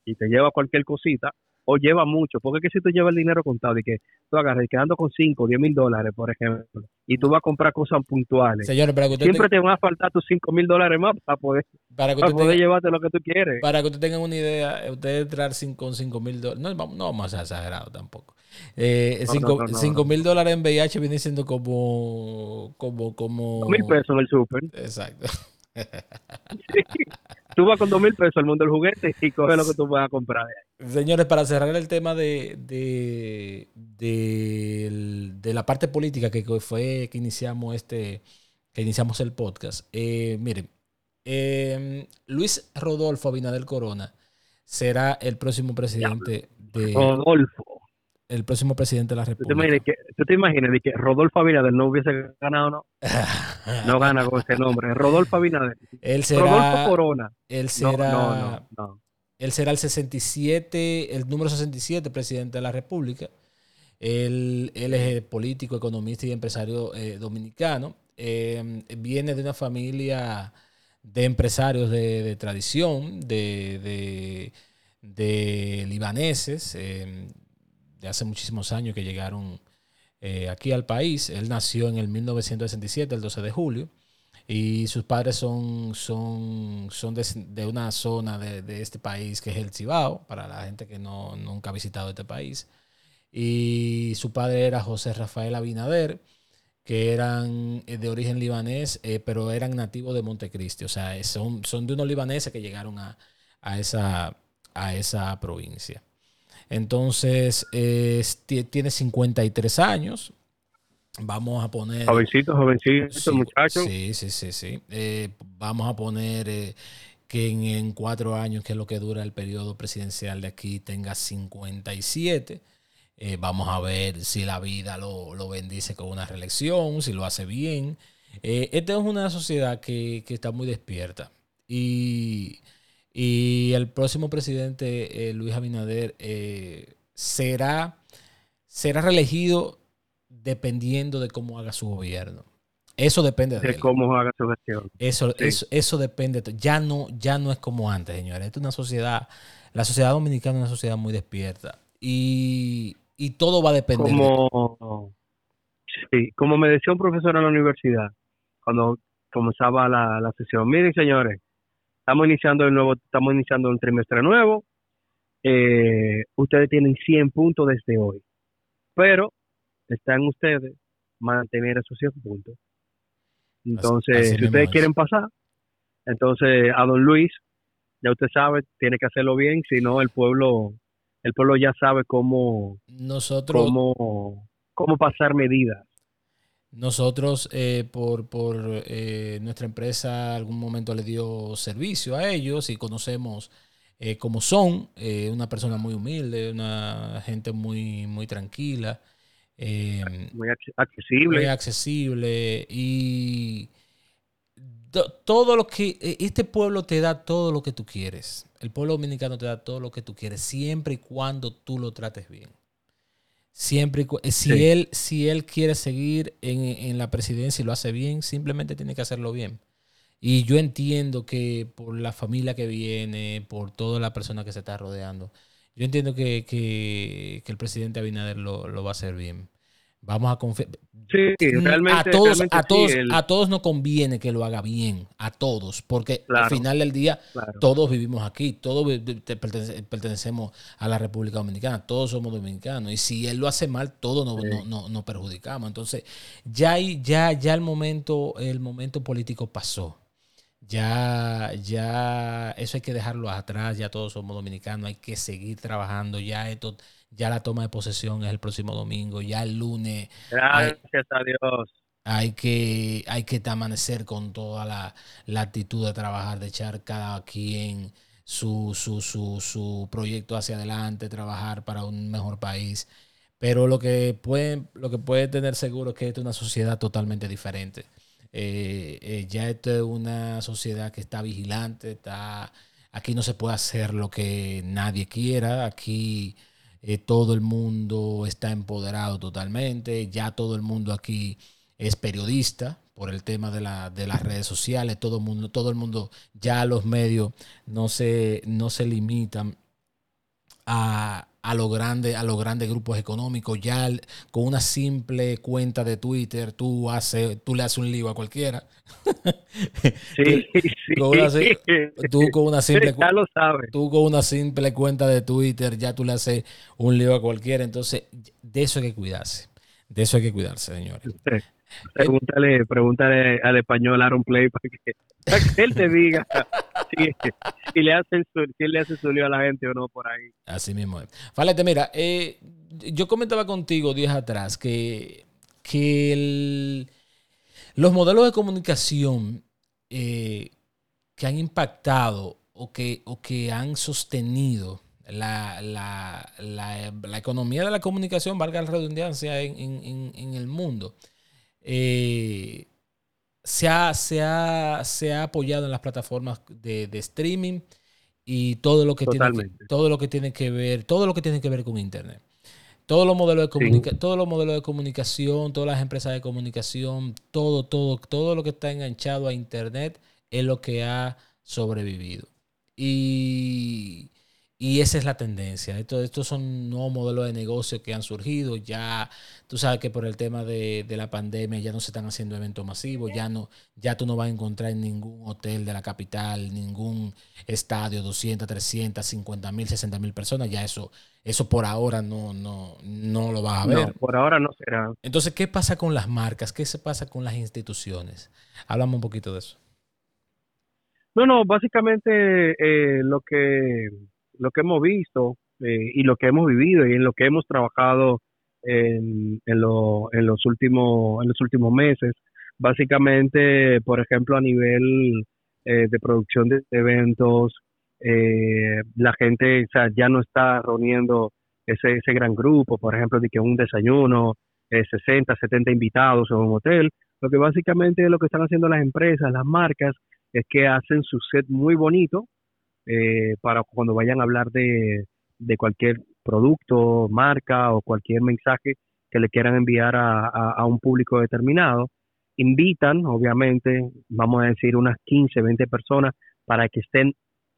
y te llevas cualquier cosita, o lleva mucho, porque que si tú llevas el dinero contado y que tú agarras y quedando con 5 o 10 mil dólares, por ejemplo, y tú vas a comprar cosas puntuales, Señores, para que siempre te... van a faltar tus 5 mil dólares más para poder, para poder llevarte lo que tú quieres. Para que ustedes tengan una idea, usted entrar con 5 mil dólares, no, no vamos a exagerado tampoco. 5 eh, mil dólares en VIH viene siendo como. como, como... mil pesos en el súper. Exacto. <laughs> Tú vas con dos mil pesos al mundo del juguete y coges lo que tú vas a comprar. Señores, para cerrar el tema de, de, la parte política que fue que iniciamos este que iniciamos el podcast. Eh, miren, em, Luis Rodolfo Abinader Corona será el próximo presidente de Rodolfo el próximo presidente de la República. ¿Tú te imaginas, que, Rodolfo Abinader no hubiese ganado no? <laughs> no gana con ese nombre. Rodolfo Abinader. Él será, Rodolfo Corona. Él será, Él será el 67, el número 67 presidente de la República. Él, él es político, economista y empresario eh, dominicano. Eh, viene de una familia de empresarios de, tradición, de, de, libaneses. Eh, de hace muchísimos años que llegaron eh, aquí al país. Él nació en el 1967, el 12 de julio, y sus padres son, son, son de, una zona de, este país que es el Cibao, para la gente que no, nunca ha visitado este país. Y su padre era José Rafael Abinader, que eran eh, de origen libanés, eh, pero eran nativos de Montecristi. O sea, son, son de unos libaneses que llegaron a, a, esa, a esa provincia. Entonces, tiene 53 años. Vamos a poner... Jovencito, jovencito, muchacho. Sí, sí, sí, sí. Eh, vamos a poner eh, que en, cuatro años, que es lo que dura el periodo presidencial de aquí, tenga 57. Eh, vamos a ver si la vida lo, lo, bendice con una reelección, si lo hace bien. esta es una sociedad que, que está muy despierta. Y y el próximo presidente, eh, Luis Abinader, eh, será, será reelegido dependiendo de cómo haga su gobierno. Eso depende de, cómo haga su gestión. Eso, eso, eso, depende. Ya no, ya no es como antes, señores. Esta es una sociedad, la sociedad dominicana es una sociedad muy despierta. Y, y todo va a depender. Como, sí, como me decía un profesor en la universidad, cuando comenzaba la, la sesión, miren señores, Estamos iniciando el nuevo, estamos iniciando un trimestre nuevo. Eh, ustedes tienen 100 puntos desde hoy, pero están ustedes mantener esos 100 puntos. Entonces, si ustedes quieren pasar, entonces a don Luis, ya usted sabe, tiene que hacerlo bien, si no el pueblo, el pueblo ya sabe cómo, nosotros, cómo, cómo pasar medidas. Nosotros, eh, por, por eh, nuestra empresa, algún momento le dio servicio a ellos y conocemos eh, cómo son. una persona muy humilde, una gente muy, muy tranquila. muy accesible. Muy accesible. Y todo lo que. Este pueblo te da todo lo que tú quieres. El pueblo dominicano te da todo lo que tú quieres, siempre y cuando tú lo trates bien. Siempre, eh, si, él, si él quiere seguir en, la presidencia y lo hace bien, simplemente tiene que hacerlo bien. Y yo entiendo que por la familia que viene, por toda la persona que se está rodeando, yo entiendo que, que, el presidente Abinader lo, lo, va a hacer bien. Vamos a confiar. Sí, mm, realmente. A todos, a, todos, a todos nos conviene que lo haga bien, a todos, porque al final del día todos vivimos aquí, todos pertenecemos a la República Dominicana, todos somos dominicanos, y si él lo hace mal, todos nos, perjudicamos. Entonces, ya, ya, ya el momento, el momento político pasó. Ya, ya, eso hay que dejarlo atrás, ya todos somos dominicanos, hay que seguir trabajando, ya esto ya la toma de posesión es el próximo domingo. Ya el lunes. Gracias a Dios. Hay que, hay que amanecer con toda la, actitud de trabajar, de echar cada quien su, su, su, su proyecto hacia adelante, trabajar para un mejor país. Pero lo que puede, lo que puede tener seguro es que esta es una sociedad totalmente diferente. Eh, eh, ya esto es una sociedad que está vigilante, está, aquí no se puede hacer lo que nadie quiera, aquí eh, todo el mundo está empoderado totalmente, ya todo el mundo aquí es periodista por el tema de, la, de las redes sociales, todo el mundo, todo el mundo, ya los medios no se, no se limitan a, a los grandes a los grandes grupos económicos. Ya con una simple cuenta de Twitter tú haces tú le haces un lío a cualquiera. <laughs> Sí, <laughs> sí. tú con una simple ya lo sabes. tú con una simple cuenta de Twitter ya tú le haces un lío a cualquiera. Entonces de eso hay que cuidarse de eso hay que cuidarse señores. Pregúntale, pregúntale al español Aaron Play para que, él te diga <laughs> si, le hacen si le hace su lío a la gente o no por ahí. Así mismo es. Falete, mira, eh, yo comentaba contigo días atrás que, que los modelos de comunicación eh, que han impactado o que, o que han sostenido la, la, la, economía de la comunicación, valga la redundancia, en, en, en el mundo eh, se, ha, se, ha, se, ha, apoyado en las plataformas de, streaming y todo lo que tiene que, todo lo que tiene que ver, todo lo que tiene que ver con internet. Todos los modelos de todos los modelos de comunicación, todas las empresas de comunicación, todo, todo, todo lo que está enganchado a internet es lo que ha sobrevivido. Y y esa es la tendencia. Esto, estos son nuevos modelos de negocio que han surgido. Ya, tú sabes que por el tema de, la pandemia ya no se están haciendo eventos masivos. Ya, no, ya tú no vas a encontrar en ningún hotel de la capital, ningún estadio, 200, 300, 50 mil, 60 mil personas. Ya eso, eso por ahora no, no, no lo vas a ver. por ahora no será. Entonces, ¿qué pasa con las marcas? ¿Qué se pasa con las instituciones? Háblame un poquito de eso. No, no, básicamente eh, lo que lo que hemos visto eh, y lo que hemos vivido y en lo que hemos trabajado en, lo, en, los últimos, en los últimos meses. Básicamente, por ejemplo, a nivel eh, de producción de eventos, eh, la gente ya no está reuniendo ese, ese gran grupo, por ejemplo, de que un desayuno, 60, 70 invitados en un hotel. Lo que básicamente lo que están haciendo las empresas, las marcas, es que hacen su set muy bonito eh, para cuando vayan a hablar de, de cualquier producto, marca o cualquier mensaje que le quieran enviar a, a, un público determinado. Invitan, obviamente, vamos a decir unas 15, 20 personas para que estén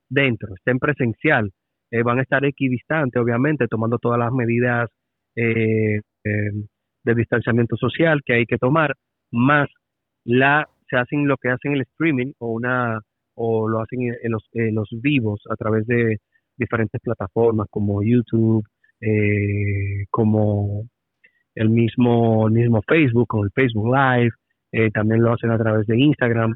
dentro, estén presencial. Eh, van a estar equidistantes, obviamente, tomando todas las medidas eh, de distanciamiento social que hay que tomar, más la se hacen lo que hacen el streaming o una o lo hacen en los, en los vivos a través de diferentes plataformas como YouTube, eh, como el mismo, el mismo Facebook, como el Facebook Live, eh, también lo hacen a través de Instagram,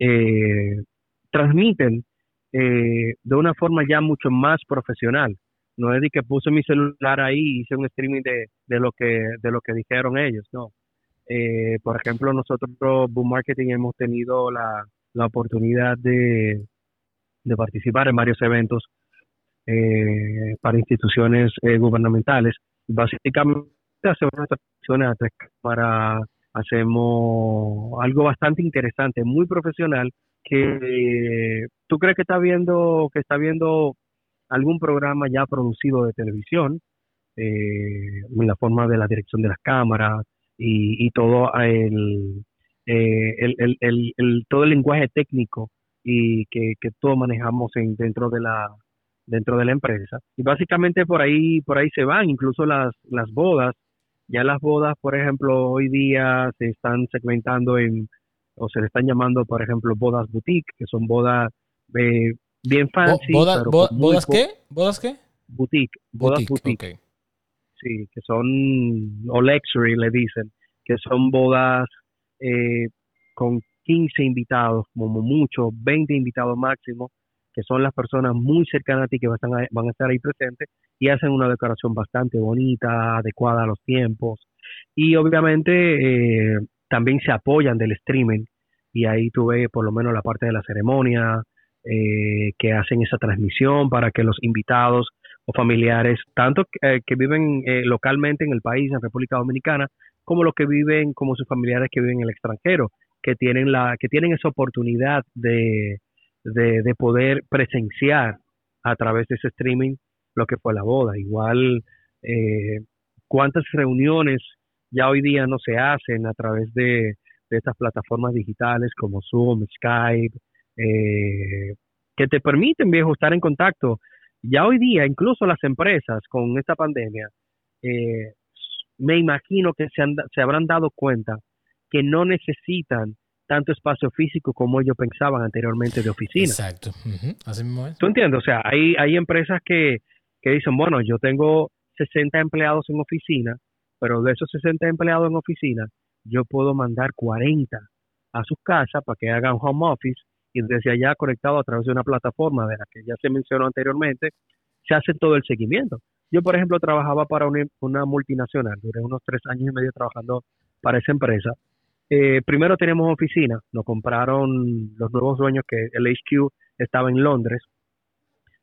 eh, transmiten de una forma ya mucho más profesional. No es de que puse mi celular ahí y hice un streaming de, de lo que de lo que dijeron ellos, no. por ejemplo, nosotros, Boom Marketing, hemos tenido la, la oportunidad de, de participar en varios eventos eh, para instituciones eh, gubernamentales. Básicamente hacemos transacciones a tres cámaras, hacemos algo bastante interesante, muy profesional, que tú crees que está viendo, que está viendo algún programa ya producido de televisión, eh, en la forma de la dirección de las cámaras y, y todo el, el, el, el, todo el lenguaje técnico y que, que todos manejamos en, dentro de la dentro de la empresa. Y básicamente por ahí, por ahí se van, incluso las, las bodas. Ya las bodas, por ejemplo, hoy día se están segmentando en, o se le están llamando, por ejemplo, bodas boutique, que son bodas eh, bien fancy. ¿Bodas qué? ¿Bodas qué? Boutique. Bodas boutique. Sí, que son, o luxury le dicen, que son bodas eh, con 15 invitados, como mucho, 20 invitados máximo, que son las personas muy cercanas a ti que van a, estar ahí presentes y hacen una decoración bastante bonita, adecuada a los tiempos. Y obviamente eh, también se apoyan del streaming y ahí tú ves por lo menos la parte de la ceremonia, eh, que hacen esa transmisión para que los invitados o familiares, tanto eh, que viven localmente en el país, en República Dominicana, como los que viven, como sus familiares que viven en el extranjero, que tienen la, que tienen esa oportunidad de, de, poder presenciar a través de ese streaming lo que fue la boda. Igual, eh, cuántas reuniones ya hoy día no se hacen a través de, estas plataformas digitales como Zoom, Skype, eh, que te permiten, viejo, estar en contacto. Ya hoy día, incluso las empresas con esta pandemia, eh, me imagino que se, se habrán dado cuenta que no necesitan tanto espacio físico como ellos pensaban anteriormente de oficina. Exacto. Así mismo ¿Tú entiendes? O sea, hay, hay empresas que, que dicen, bueno, yo tengo 60 empleados en oficina, pero de esos 60 empleados en oficina, yo puedo mandar 40 a sus casas para que hagan home office y desde allá conectado a través de una plataforma de la que ya se mencionó anteriormente, se hace todo el seguimiento. Yo, por ejemplo, trabajaba para una, una multinacional, duré unos tres años y medio trabajando para esa empresa eh, primero tenemos oficina, nos compraron los nuevos dueños que el HQ estaba en Londres.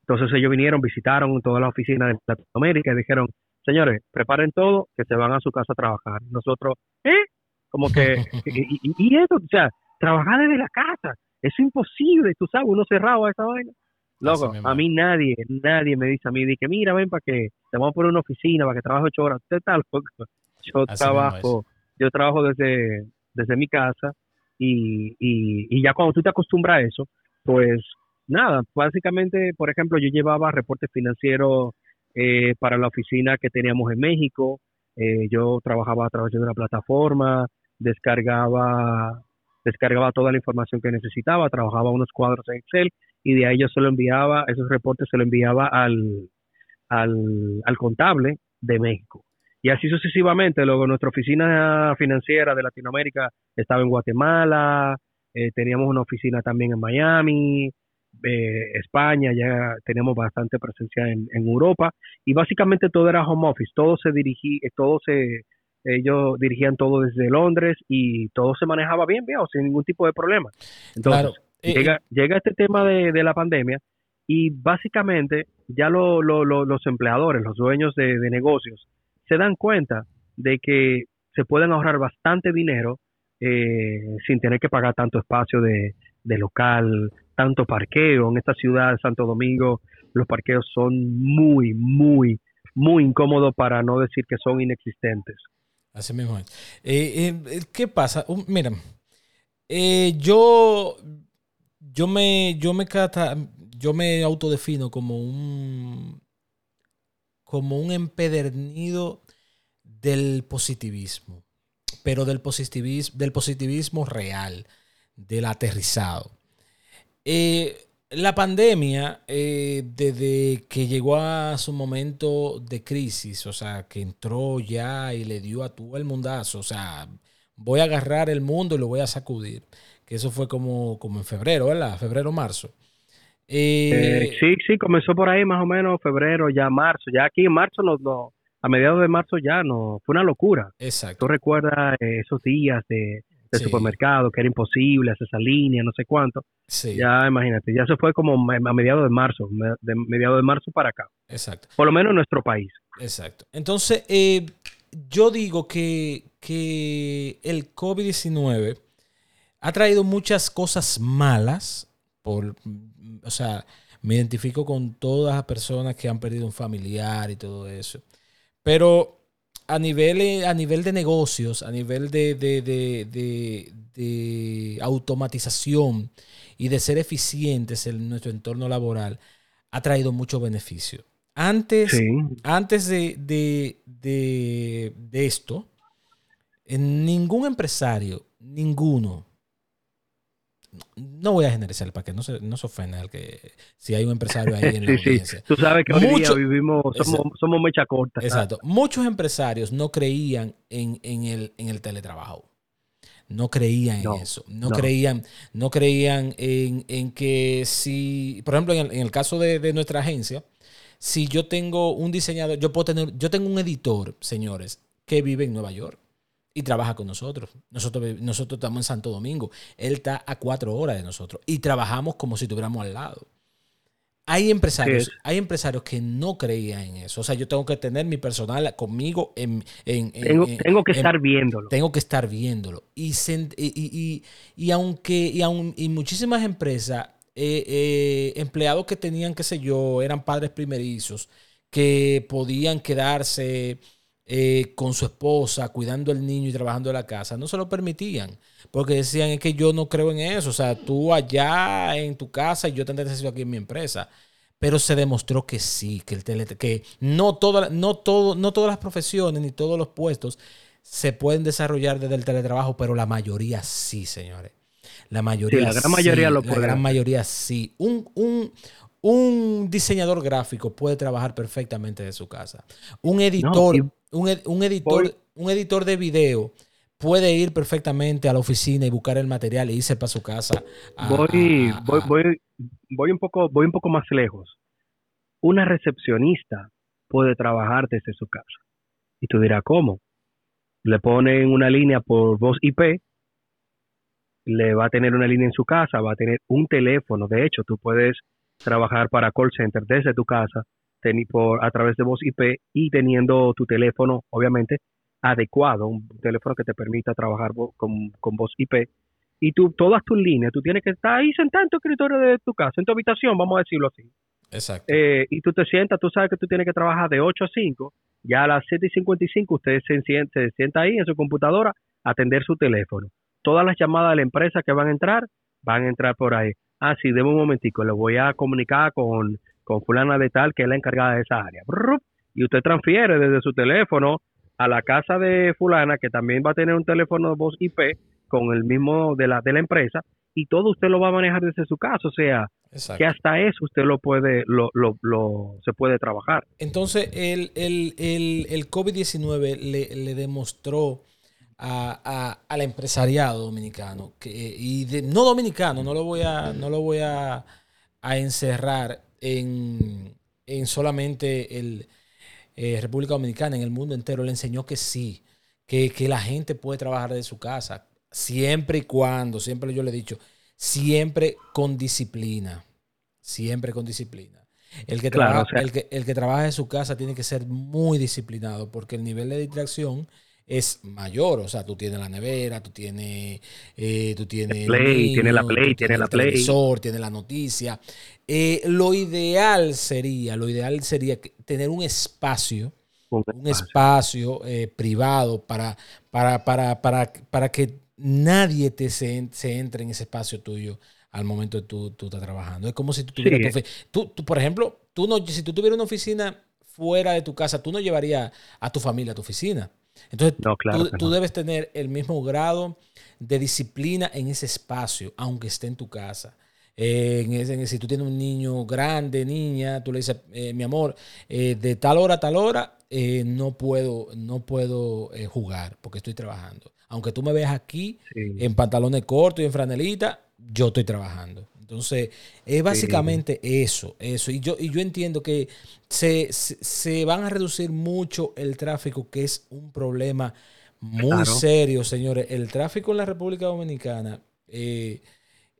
Entonces ellos vinieron, visitaron todas las oficinas de Latinoamérica y dijeron, señores, preparen todo, que se van a su casa a trabajar. Nosotros, ¿eh? Como que, <laughs> y, eso, o sea, trabajar desde la casa, es imposible, tú sabes, uno cerrado a esa vaina. Loco, a mí nadie, nadie me dice a mí, que mira, ven para que te vamos a poner una oficina, para que trabaje ocho horas. Usted está loco. <laughs> Yo trabajo, yo trabajo desde, desde mi casa y, y, ya cuando tú te acostumbras a eso, pues nada, básicamente, por ejemplo, yo llevaba reportes financieros eh, para la oficina que teníamos en México, eh, yo trabajaba a través de una plataforma, descargaba descargaba toda la información que necesitaba, trabajaba unos cuadros en Excel y de ahí yo se lo enviaba, esos reportes se lo enviaba al, al, al contable de México. Y así sucesivamente. Luego nuestra oficina financiera de Latinoamérica estaba en Guatemala, eh, teníamos una oficina también en Miami, eh, España, ya tenemos bastante presencia en, Europa y básicamente todo era home office, todo se dirigía, todo se, ellos dirigían todo desde Londres y todo se manejaba bien, bien, sin ningún tipo de problema. Entonces, eh, llega, llega este tema de, de la pandemia y básicamente ya lo, los empleadores, los dueños de, negocios, se dan cuenta de que se pueden ahorrar bastante dinero eh, sin tener que pagar tanto espacio de, local, tanto parqueo. En esta ciudad, Santo Domingo, los parqueos son muy, muy, muy incómodos para no decir que son inexistentes. Así mismo eh, eh, ¿Qué pasa? mira, yo, yo me, yo me cata, yo me autodefino como un como un empedernido del positivismo, pero del positivismo, del positivismo real, del aterrizado. Eh, la pandemia, eh, desde que llegó a su momento de crisis, o sea, que entró ya y le dio a todo el mundazo, o sea, voy a agarrar el mundo y lo voy a sacudir, que eso fue como, como en febrero, ¿verdad? Febrero, marzo. Eh, sí, sí, comenzó por ahí más o menos febrero, ya marzo. Ya aquí en marzo, no, a mediados de marzo ya no, fue una locura. Exacto. ¿Tú recuerdas eh, esos días de, supermercado que era imposible hacer esa línea, no sé cuánto? Sí. Ya imagínate, ya se fue como a mediados de marzo, de mediados de marzo para acá. Exacto. Por lo menos en nuestro país. Exacto. Entonces, eh, yo digo que, que el COVID-19 ha traído muchas cosas malas por, o sea, me identifico con todas las personas que han perdido un familiar y todo eso. Pero a nivel, a nivel de negocios, a nivel de, de, automatización y de ser eficientes en nuestro entorno laboral, ha traído mucho beneficio. Antes, antes de, esto, ningún empresario, ninguno, no voy a generalizar para que no se, no se ofenda el que si hay un empresario ahí en la <laughs> audiencia. Tú sabes que hoy día vivimos, somos, somos mecha corta. Exacto. Muchos empresarios no creían en, el, en el teletrabajo. No creían en eso. No, creían, no creían en, que si, por ejemplo, en el, caso de, de, nuestra agencia, si yo tengo un diseñador, yo puedo tener, yo tengo un editor, señores, que vive en Nueva York y trabaja con nosotros. Nosotros, nosotros estamos en Santo Domingo. Él está a cuatro horas de nosotros y trabajamos como si estuviéramos al lado. Hay empresarios, hay empresarios que no creían en eso. O sea, yo tengo que tener mi personal conmigo en... tengo, que estar viéndolo. Tengo que estar viéndolo. Y, y, aunque y, muchísimas empresas, eh, eh, empleados que tenían, qué sé yo, eran padres primerizos, que podían quedarse eh, con su esposa, cuidando al niño y trabajando en la casa, no se lo permitían. Porque decían, es que yo no creo en eso. O sea, tú allá en tu casa y yo tendré eso aquí en mi empresa. Pero se demostró que sí, que, el tele, que no, toda, no, todo, no todas las profesiones ni todos los puestos se pueden desarrollar desde el teletrabajo, pero la mayoría sí, señores. La mayoría la gran mayoría lo puede. La gran mayoría sí. Un, un, un diseñador gráfico puede trabajar perfectamente de su casa. Un editor, un, editor, un editor de video puede ir perfectamente a la oficina y buscar el material e irse para su casa. voy, voy, voy, un poco, voy un poco más lejos. Una recepcionista puede trabajar desde su casa. Y tú dirás, ¿cómo? Le ponen una línea por voz IP, le va a tener una línea en su casa, va a tener un teléfono. De hecho, tú puedes trabajar para call center desde tu casa por, a través de voz IP y teniendo tu teléfono, obviamente, adecuado, un teléfono que te permita trabajar con, con voz IP. Y tú, todas tus líneas, tú tienes que estar ahí sentado en tu escritorio de tu casa, en tu habitación, vamos a decirlo así. Exacto. Eh, y tú te sientas, tú sabes que tú tienes que trabajar de 8 a 5, ya a las 7 y 55 usted se, siente, se sienta ahí en su computadora a atender su teléfono. Todas las llamadas de la empresa que van a entrar, van a entrar por ahí ah, sí, deme un momentico, le voy a comunicar con, con fulana de tal que es la encargada de esa área. Y usted transfiere desde su teléfono a la casa de fulana, que también va a tener un teléfono de voz IP con el mismo de la, de la empresa, y todo usted lo va a manejar desde su casa. O sea, que hasta eso usted lo puede, lo, lo, lo se puede trabajar. Entonces, el, el, el, el COVID-19 le, le demostró al empresariado dominicano que, y no dominicano, no lo voy a, no lo voy a, a encerrar en, en solamente el eh, República Dominicana, en el mundo entero, le enseñó que sí, que, que la gente puede trabajar de su casa, siempre y cuando, siempre yo le he dicho, siempre con disciplina, siempre con disciplina. El que, trabaja, el, que, el que trabaja en su casa tiene que ser muy disciplinado porque el nivel de distracción es mayor. O sea, tú tienes la nevera, tú tienes, eh, tú tienes, play, tiene la play, tiene la play. Tiene la noticia. Eh, lo ideal sería, lo ideal sería tener un espacio, un espacio, eh, privado para, para, para, para, para que nadie te se, se entre en ese espacio tuyo al momento de tú, tú estás trabajando. Es como si tú tuvieras tú, tú, por ejemplo, tú no, si tú tuvieras una oficina fuera de tu casa, tú no llevarías a tu familia a tu oficina. Entonces, tú, debes tener el mismo grado de disciplina en ese espacio, aunque esté en tu casa. Eh, en ese, si tú tienes un niño grande, niña, tú le dices, eh, mi amor, eh, de tal hora a tal hora no puedo, no puedo jugar porque estoy trabajando. Aunque tú me veas aquí en pantalones cortos y en franelita, yo estoy trabajando. Entonces, es básicamente eso, eso. Y yo, y yo entiendo que se, se, van a reducir mucho el tráfico, que es un problema muy serio, señores. El tráfico en la República Dominicana eh,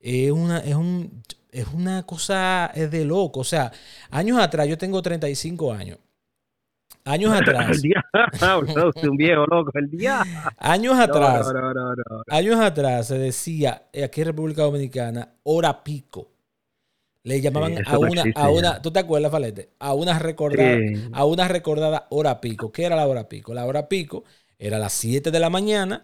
es, una, es, un, es una cosa es de loco. O sea, años atrás, yo tengo 35 años. Años <laughs> atrás. <laughs> un viejo loco, el día. Años atrás. años atrás se decía eh, aquí en República Dominicana hora pico. Le llamaban a una, a una, ¿tú te acuerdas, Falete? A una recordada, a una recordada hora pico. ¿Qué era la hora pico? La hora pico era a las 7 de la mañana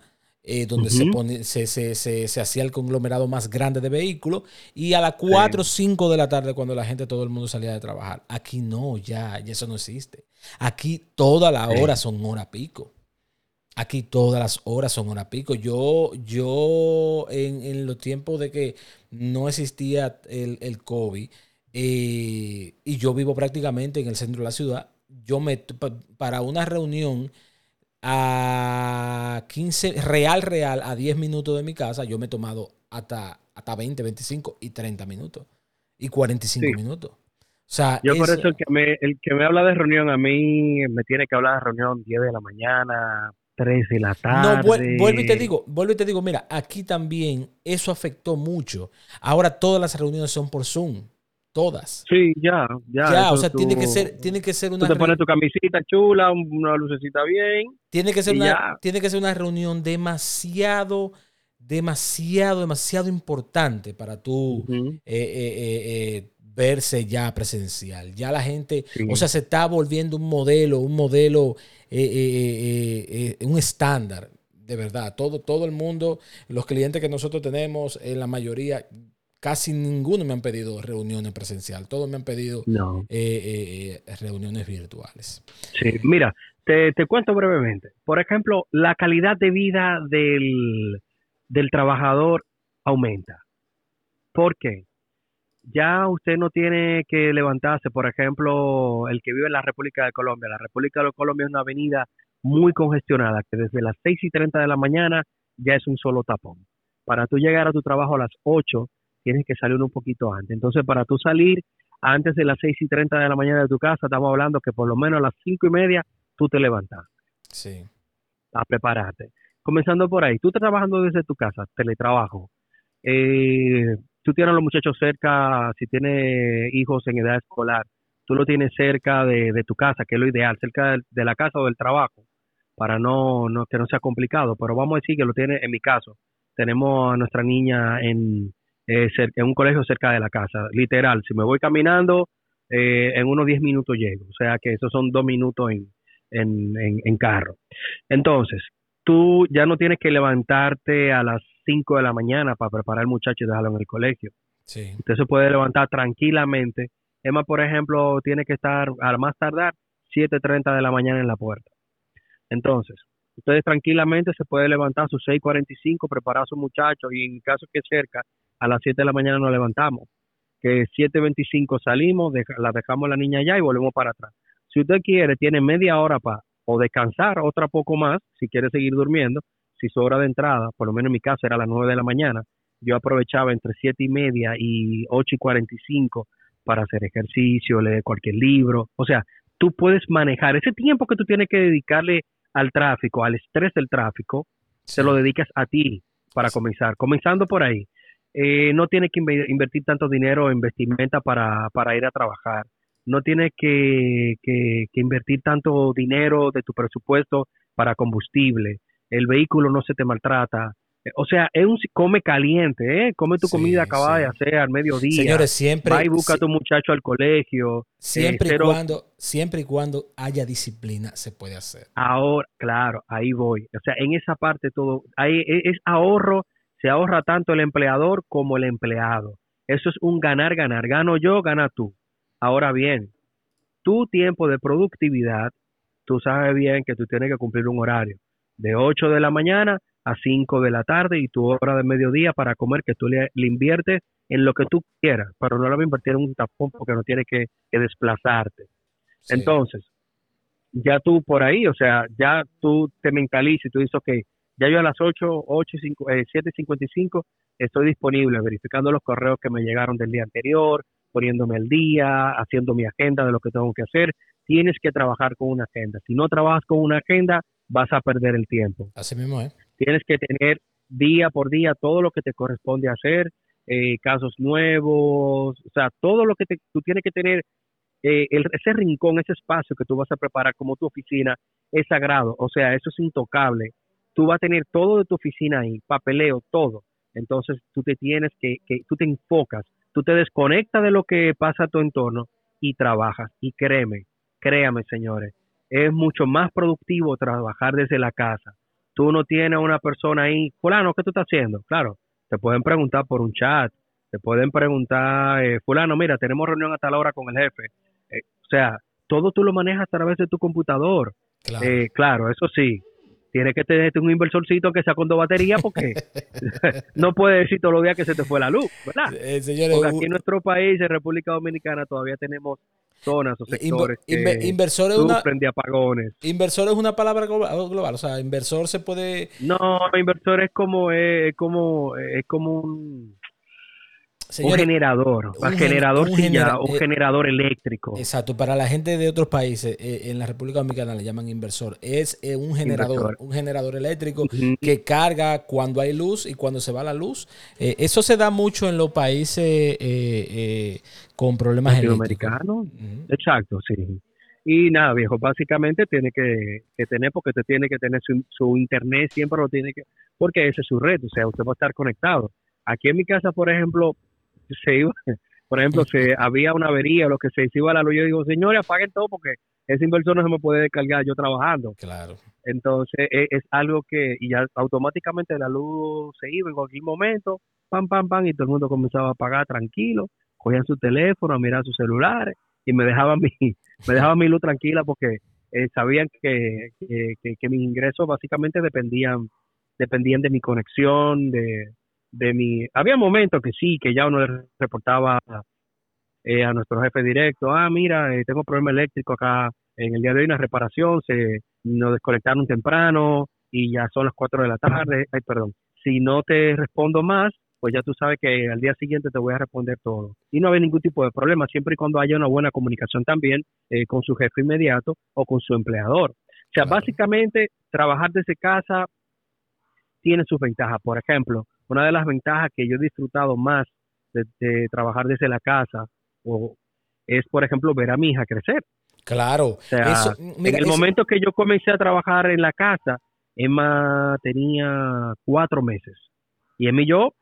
eh, donde se, pone, se, se, se, hacía el conglomerado más grande de vehículos, y a las 4 o 5 de la tarde cuando la gente, todo el mundo salía de trabajar. Aquí no, ya, ya eso no existe. Aquí todas las horas son hora pico. Aquí todas las horas son hora pico. Yo, yo en, en los tiempos de que no existía el, el COVID, eh, y yo vivo prácticamente en el centro de la ciudad, yo me, para una reunión a 15, real, real, a 10 minutos de mi casa, yo me he tomado hasta, hasta 20, 25 y 30 minutos. Y 45 minutos. O sea, yo por eso el que, me, el que me habla de reunión a mí me tiene que hablar de reunión 10 de la mañana, 3 de la tarde. No, vuelvo y te digo, vuelvo y te digo, mira, aquí también eso afectó mucho. Ahora todas las reuniones son por Zoom. Todas. Sí, ya, ya. Ya, o sea, tiene que ser, tiene que ser una. Tú te pones tu camisita chula, una lucecita bien. Tiene que ser una, tiene que ser una reunión demasiado, demasiado, demasiado importante para tú eh, eh, eh, verse ya presencial. Ya la gente, o sea, se está volviendo un modelo, un modelo, un estándar. De verdad, todo, todo el mundo, los clientes que nosotros tenemos, en la mayoría, casi ninguno me han pedido reuniones presencial, todos me han pedido eh, eh, eh, reuniones virtuales. Sí, mira, te, cuento brevemente. Por ejemplo, la calidad de vida del, del trabajador aumenta. ¿Por qué? Ya usted no tiene que levantarse, por ejemplo, el que vive en la República de Colombia. La República de Colombia es una avenida muy congestionada, que desde las 6 y 30 de la mañana ya es un solo tapón. Para tú llegar a tu trabajo a las 8, tienes que salir un poquito antes. Entonces, para tú salir antes de las 6 y 30 de la mañana de tu casa, estamos hablando que por lo menos a las 5 y media tú te levantas. Sí. A prepararte. Comenzando por ahí, tú estás trabajando desde tu casa, teletrabajo. Eh, tú tienes a los muchachos cerca, si tienes hijos en edad escolar, tú lo tienes cerca de, tu casa, que es lo ideal, cerca de, la casa o del trabajo, para no, no que no sea complicado. Pero vamos a decir que lo tiene en mi caso. Tenemos a nuestra niña en, eh, en un colegio cerca de la casa. Literal, si me voy caminando, eh, en unos 10 minutos llego. O sea que esos son dos minutos en, en, en, carro. Entonces, tú ya no tienes que levantarte a las 5 de la mañana para preparar al muchacho y dejarlo en el colegio. Sí. Usted se puede levantar tranquilamente. Emma, por ejemplo, tiene que estar al más tardar 7.30 de la mañana en la puerta. Entonces, ustedes tranquilamente se puede levantar a sus 6.45, preparar a su muchacho y en caso que cerca, a las 7 de la mañana nos levantamos, que 7.25 salimos, la dejamos la niña allá y volvemos para atrás. Si usted quiere, tiene media hora para o descansar, otra poco más, si quiere seguir durmiendo, si su hora de entrada, por lo menos en mi casa era a las 9 de la mañana, yo aprovechaba entre siete y media y ocho y cuarenta y cinco para hacer ejercicio, leer cualquier libro. O sea, tú puedes manejar ese tiempo que tú tienes que dedicarle al tráfico, al estrés del tráfico, se lo dedicas a ti para comenzar. Comenzando por ahí. Eh, no tienes que invertir tanto dinero en vestimenta para, para ir a trabajar. No tienes que, que, invertir tanto dinero de tu presupuesto para combustible. El vehículo no se te maltrata. O sea, es un come caliente, ¿eh? Come tu comida acabada de hacer al mediodía. Señores, siempre. Va y busca a tu muchacho al colegio. Siempre, y cuando, siempre y cuando haya disciplina, se puede hacer. Ahora, claro, ahí voy. O sea, en esa parte todo. Ahí e, es ahorro se ahorra tanto el empleador como el empleado. Eso es un ganar, ganar. Gano yo, gana tú. Ahora bien, tu tiempo de productividad, tú sabes bien que tú tienes que cumplir un horario de 8 de la mañana a 5 de la tarde y tu hora de mediodía para comer que tú le, inviertes en lo que tú quieras, pero no lo vas a invertir en un tapón porque no tienes que, desplazarte. Entonces, ya tú por ahí, o sea, ya tú te mentalizas y tú dices, ok, ya yo a las 8, 8 eh, 7.55 estoy disponible verificando los correos que me llegaron del día anterior, poniéndome el día, haciendo mi agenda de lo que tengo que hacer. Tienes que trabajar con una agenda. Si no trabajas con una agenda, vas a perder el tiempo. Así mismo, ¿eh? Tienes que tener día por día todo lo que te corresponde hacer, eh, casos nuevos, o sea, todo lo que tú tienes que tener, eh, ese rincón, ese espacio que tú vas a preparar como tu oficina es sagrado, o sea, eso es intocable tú vas a tener todo de tu oficina ahí, papeleo, todo. Entonces tú te tienes que, que tú te enfocas, tú te desconectas de lo que pasa a tu entorno y trabajas. Y créeme, créame señores, es mucho más productivo trabajar desde la casa. Tú no tienes a una persona ahí, fulano, ¿qué tú estás haciendo? Claro, te pueden preguntar por un chat, te pueden preguntar, eh, fulano, mira, tenemos reunión hasta la hora con el jefe. Eh, o sea, todo tú lo manejas a través de tu computador. Claro, eh, claro eso sí, tienes que tener un inversorcito que sea con dos baterías porque <laughs> no puede decir todos los días que se te fue la luz, ¿verdad? Eh, porque aquí en nuestro país, en República Dominicana, todavía tenemos zonas o sectores que inversor sufren de apagones. Inversor es una palabra global, o sea, inversor se puede... No, inversor es como, es como, es como un un generador, un, generador, un, un generador eléctrico. Exacto, para la gente de otros países, eh, en la República Dominicana le llaman inversor. Es eh, un generador, un generador eléctrico que carga cuando hay luz y cuando se va la luz. Eh, eso se da mucho en los países con problemas eléctricos. Exacto, sí. Y nada, viejo, básicamente tiene que, tener, porque usted tiene que tener su, su, internet, siempre lo tiene que, porque ese es su red, o sea, usted va a estar conectado. Aquí en mi casa, por ejemplo, se iba, <laughs> por ejemplo, se había una avería, lo que se iba a la luz, yo digo, señores, apaguen todo porque ese inversor no se me puede descargar yo trabajando. Claro. Entonces, e, es, algo que, y ya automáticamente la luz se iba en cualquier momento, pam, pam, pam, y todo el mundo comenzaba a apagar tranquilo, cogían su teléfono, a mirar sus celulares, y me dejaban <laughs> mi, me dejaban mi luz tranquila porque eh, sabían que, que, que mis ingresos básicamente dependían dependían de mi conexión, de, de mi... Había momentos que sí, que ya uno le reportaba eh, a nuestro jefe directo, ah, mira, eh, tengo problema eléctrico acá, en el día de hoy una reparación, se nos desconectaron temprano y ya son las 4 de la tarde, ay, perdón, si no te respondo más, pues ya tú sabes que al día siguiente te voy a responder todo. Y no hay ningún tipo de problema, siempre y cuando haya una buena comunicación también eh, con su jefe inmediato o con su empleador. O sea, básicamente, trabajar desde casa tiene sus ventajas. Por ejemplo, una de las ventajas que yo he disfrutado más de, trabajar desde la casa o, es, por ejemplo, ver a mi hija crecer. Claro. en el momento que yo comencé a trabajar en la casa, Emma tenía cuatro meses. Y Emma y yo,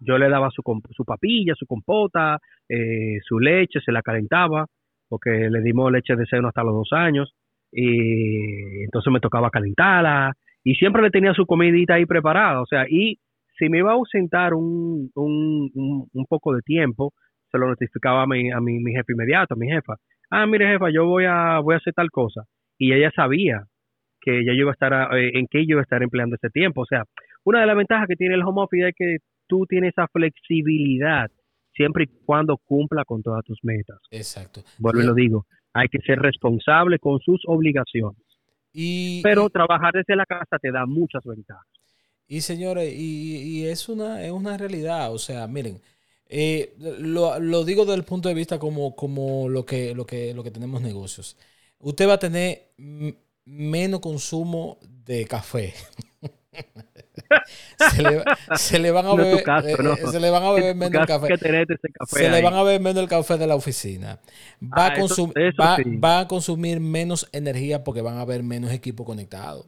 yo le daba su, su papilla, su compota, eh, su leche, se la calentaba, porque le dimos leche de seno hasta los dos años. Y entonces me tocaba calentarla. Y siempre le tenía su comidita ahí preparada. O sea, y si me iba a ausentar un, un, un, poco de tiempo, se lo notificaba a mi, a mi, jefe inmediato, a mi jefa. Ah, mire jefa, yo voy a, voy a hacer tal cosa. Y ella sabía que ya yo iba a estar, eh, en qué yo iba a estar empleando ese tiempo. O sea, una de las ventajas que tiene el home office es que tú tienes esa flexibilidad siempre y cuando cumpla con todas tus metas. Exacto. Vuelvo y lo digo, hay que ser responsable con sus obligaciones. Y, Pero trabajar desde la casa te da muchas ventajas. Y señores, y, es, una, es una realidad. O sea, miren, eh, lo, lo, digo desde el punto de vista como, como lo, que, lo, que, lo que tenemos negocios. Usted va a tener menos consumo de café. <laughs> se, le, van a beber, se le van a beber menos el café. se le van a beber menos el café de la oficina. Va, a, ah, va, a consumir menos energía porque van a haber menos equipo conectado.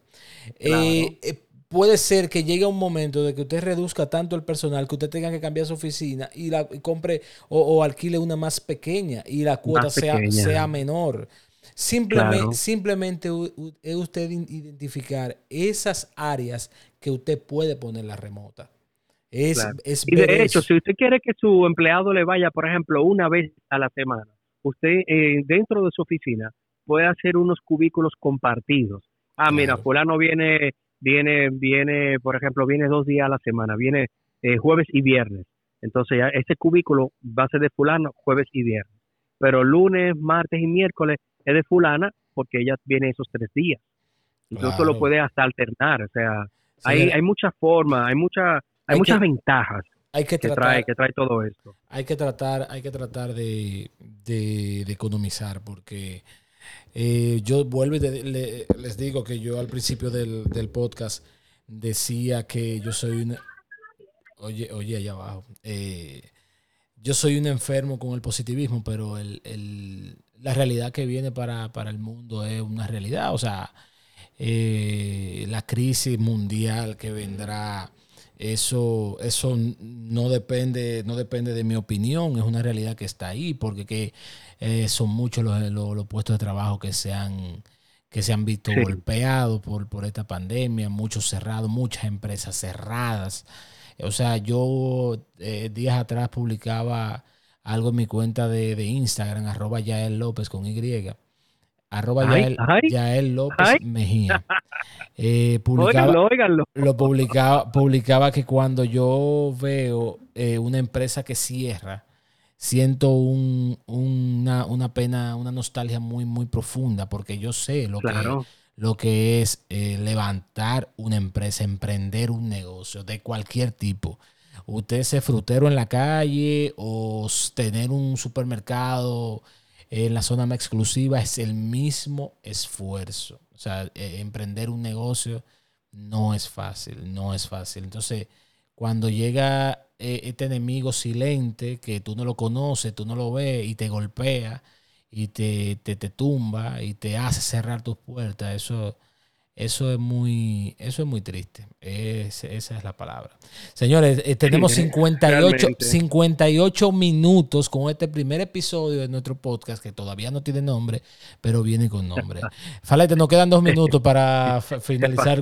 Eh, eh, puede ser que llegue un momento de que usted reduzca tanto el personal que usted tenga que cambiar su oficina y la compre o, alquile una más pequeña y la cuota sea, sea menor. Simplemente, simplemente es usted identificar esas áreas que usted puede poner la remota. Es, y de hecho, si usted quiere que su empleado le vaya, por ejemplo, una vez a la semana, usted eh, dentro de su oficina puede hacer unos cubículos compartidos. Ah, mira, fulano viene, viene, viene, por ejemplo, viene dos días a la semana, viene eh, jueves y viernes. Entonces ya ese cubículo va a ser de fulano jueves y viernes. Pero lunes, martes y miércoles es de fulana porque ella viene esos tres días. Incluso lo puede hasta alternar, o sea, hay, hay muchas formas, hay, mucha, hay, muchas ventajas hay que, tratar, trae, que trae todo esto. Hay que tratar, hay que tratar de, de, economizar porque eh, yo vuelvo y les digo que yo al principio del, del, podcast decía que yo soy un... Oye, oye, allá abajo. Eh, yo soy un enfermo con el positivismo, pero el, la realidad que viene para, el mundo es una realidad. O sea, eh, la crisis mundial que vendrá, eso, eso no, depende, no depende de mi opinión, es una realidad que está ahí, porque que, eh, son muchos los, puestos de trabajo que se han, que se han visto golpeados por, por esta pandemia, muchos cerrados, muchas empresas cerradas. O sea, yo eh, días atrás publicaba algo en mi cuenta de, de Instagram, arroba Yael López con Y. Arroba Yael, López Mejía. <laughs> Eh, publicaba, Lo publicaba, publicaba que cuando yo veo eh, una empresa que cierra, siento un, una, una, pena, una nostalgia muy, muy profunda, porque yo sé lo que lo que es eh, levantar una empresa, emprender un negocio de cualquier tipo. Usted ser frutero en la calle o tener un supermercado en la zona más exclusiva es el mismo esfuerzo. O sea, e, emprender un negocio no es fácil, no es fácil. Entonces, cuando llega eh, este enemigo silente que tú no lo conoces, tú no lo ves y te golpea y te, te, te tumba y te hace cerrar tus puertas, eso eso es muy, eso es muy triste. esa es la palabra. Señores, eh, tenemos 58, 58 minutos con este primer episodio de nuestro podcast que todavía no tiene nombre, pero viene con nombre. <laughs> Falete, nos quedan dos minutos para <laughs> finalizar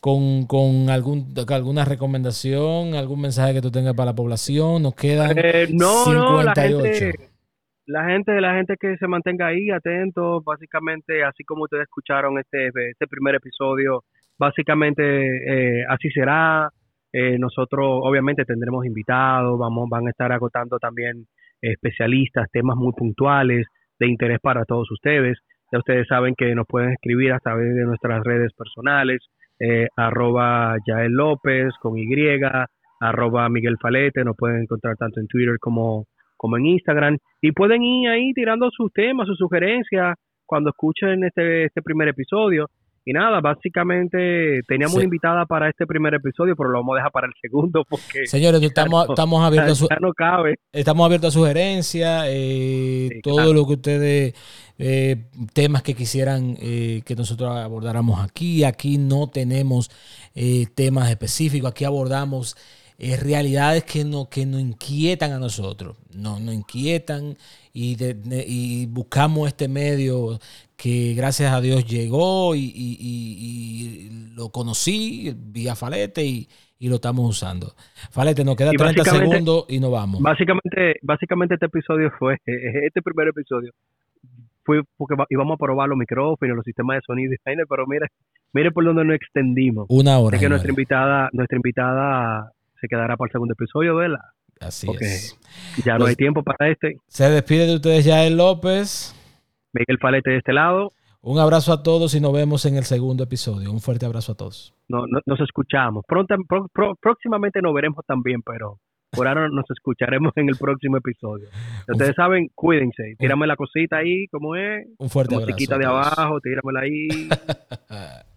con, con, algún, alguna recomendación, algún mensaje que tú tengas para la población. Nos quedan eh, no, 58 la gente, la gente que se mantenga ahí atento, básicamente, así como ustedes escucharon este, este primer episodio, básicamente eh, así será. Eh, nosotros obviamente tendremos invitados, vamos, van a estar agotando también especialistas, temas muy puntuales de interés para todos ustedes. Ya ustedes saben que nos pueden escribir a través de nuestras redes personales, eh, arroba Yael López con Y, arroba Miguel Falete, nos pueden encontrar tanto en Twitter como como en Instagram, y pueden ir ahí tirando sus temas, sus sugerencias cuando escuchen este, este primer episodio. Y nada, básicamente teníamos una invitada para este primer episodio, pero lo vamos a dejar para el segundo porque... Señores, estamos, estamos abiertos a no cabe. Estamos abiertos a sugerencias, eh, todo lo que ustedes, eh, temas que quisieran eh, que nosotros abordáramos aquí. Aquí no tenemos temas específicos, aquí abordamos es realidades que, no, que nos inquietan a nosotros, nos, nos inquietan y, y, buscamos este medio que gracias a Dios llegó y, y lo conocí vía Falete y, lo estamos usando. Falete, nos queda 30 segundos y nos vamos. Básicamente, básicamente este episodio fue, <laughs> este primer episodio fue porque íbamos a probar los micrófonos, los sistemas de sonido, pero mire, mire por donde nos extendimos. Una hora. Es que nuestra invitada, nuestra invitada se quedará para el segundo episodio, ¿verdad? Así es. Ya no pues hay tiempo para este. Se despide de ustedes Yael López. Miguel Falete de este lado. Un abrazo a todos y nos vemos en el segundo episodio. Un fuerte abrazo a todos. No, nos escuchamos. Pronto, próximamente nos veremos también, pero por ahora nos escucharemos en el próximo episodio. Ustedes saben, cuídense. Tírame la cosita ahí, como es. Un fuerte la musiquita de abajo, tíramela ahí. <laughs>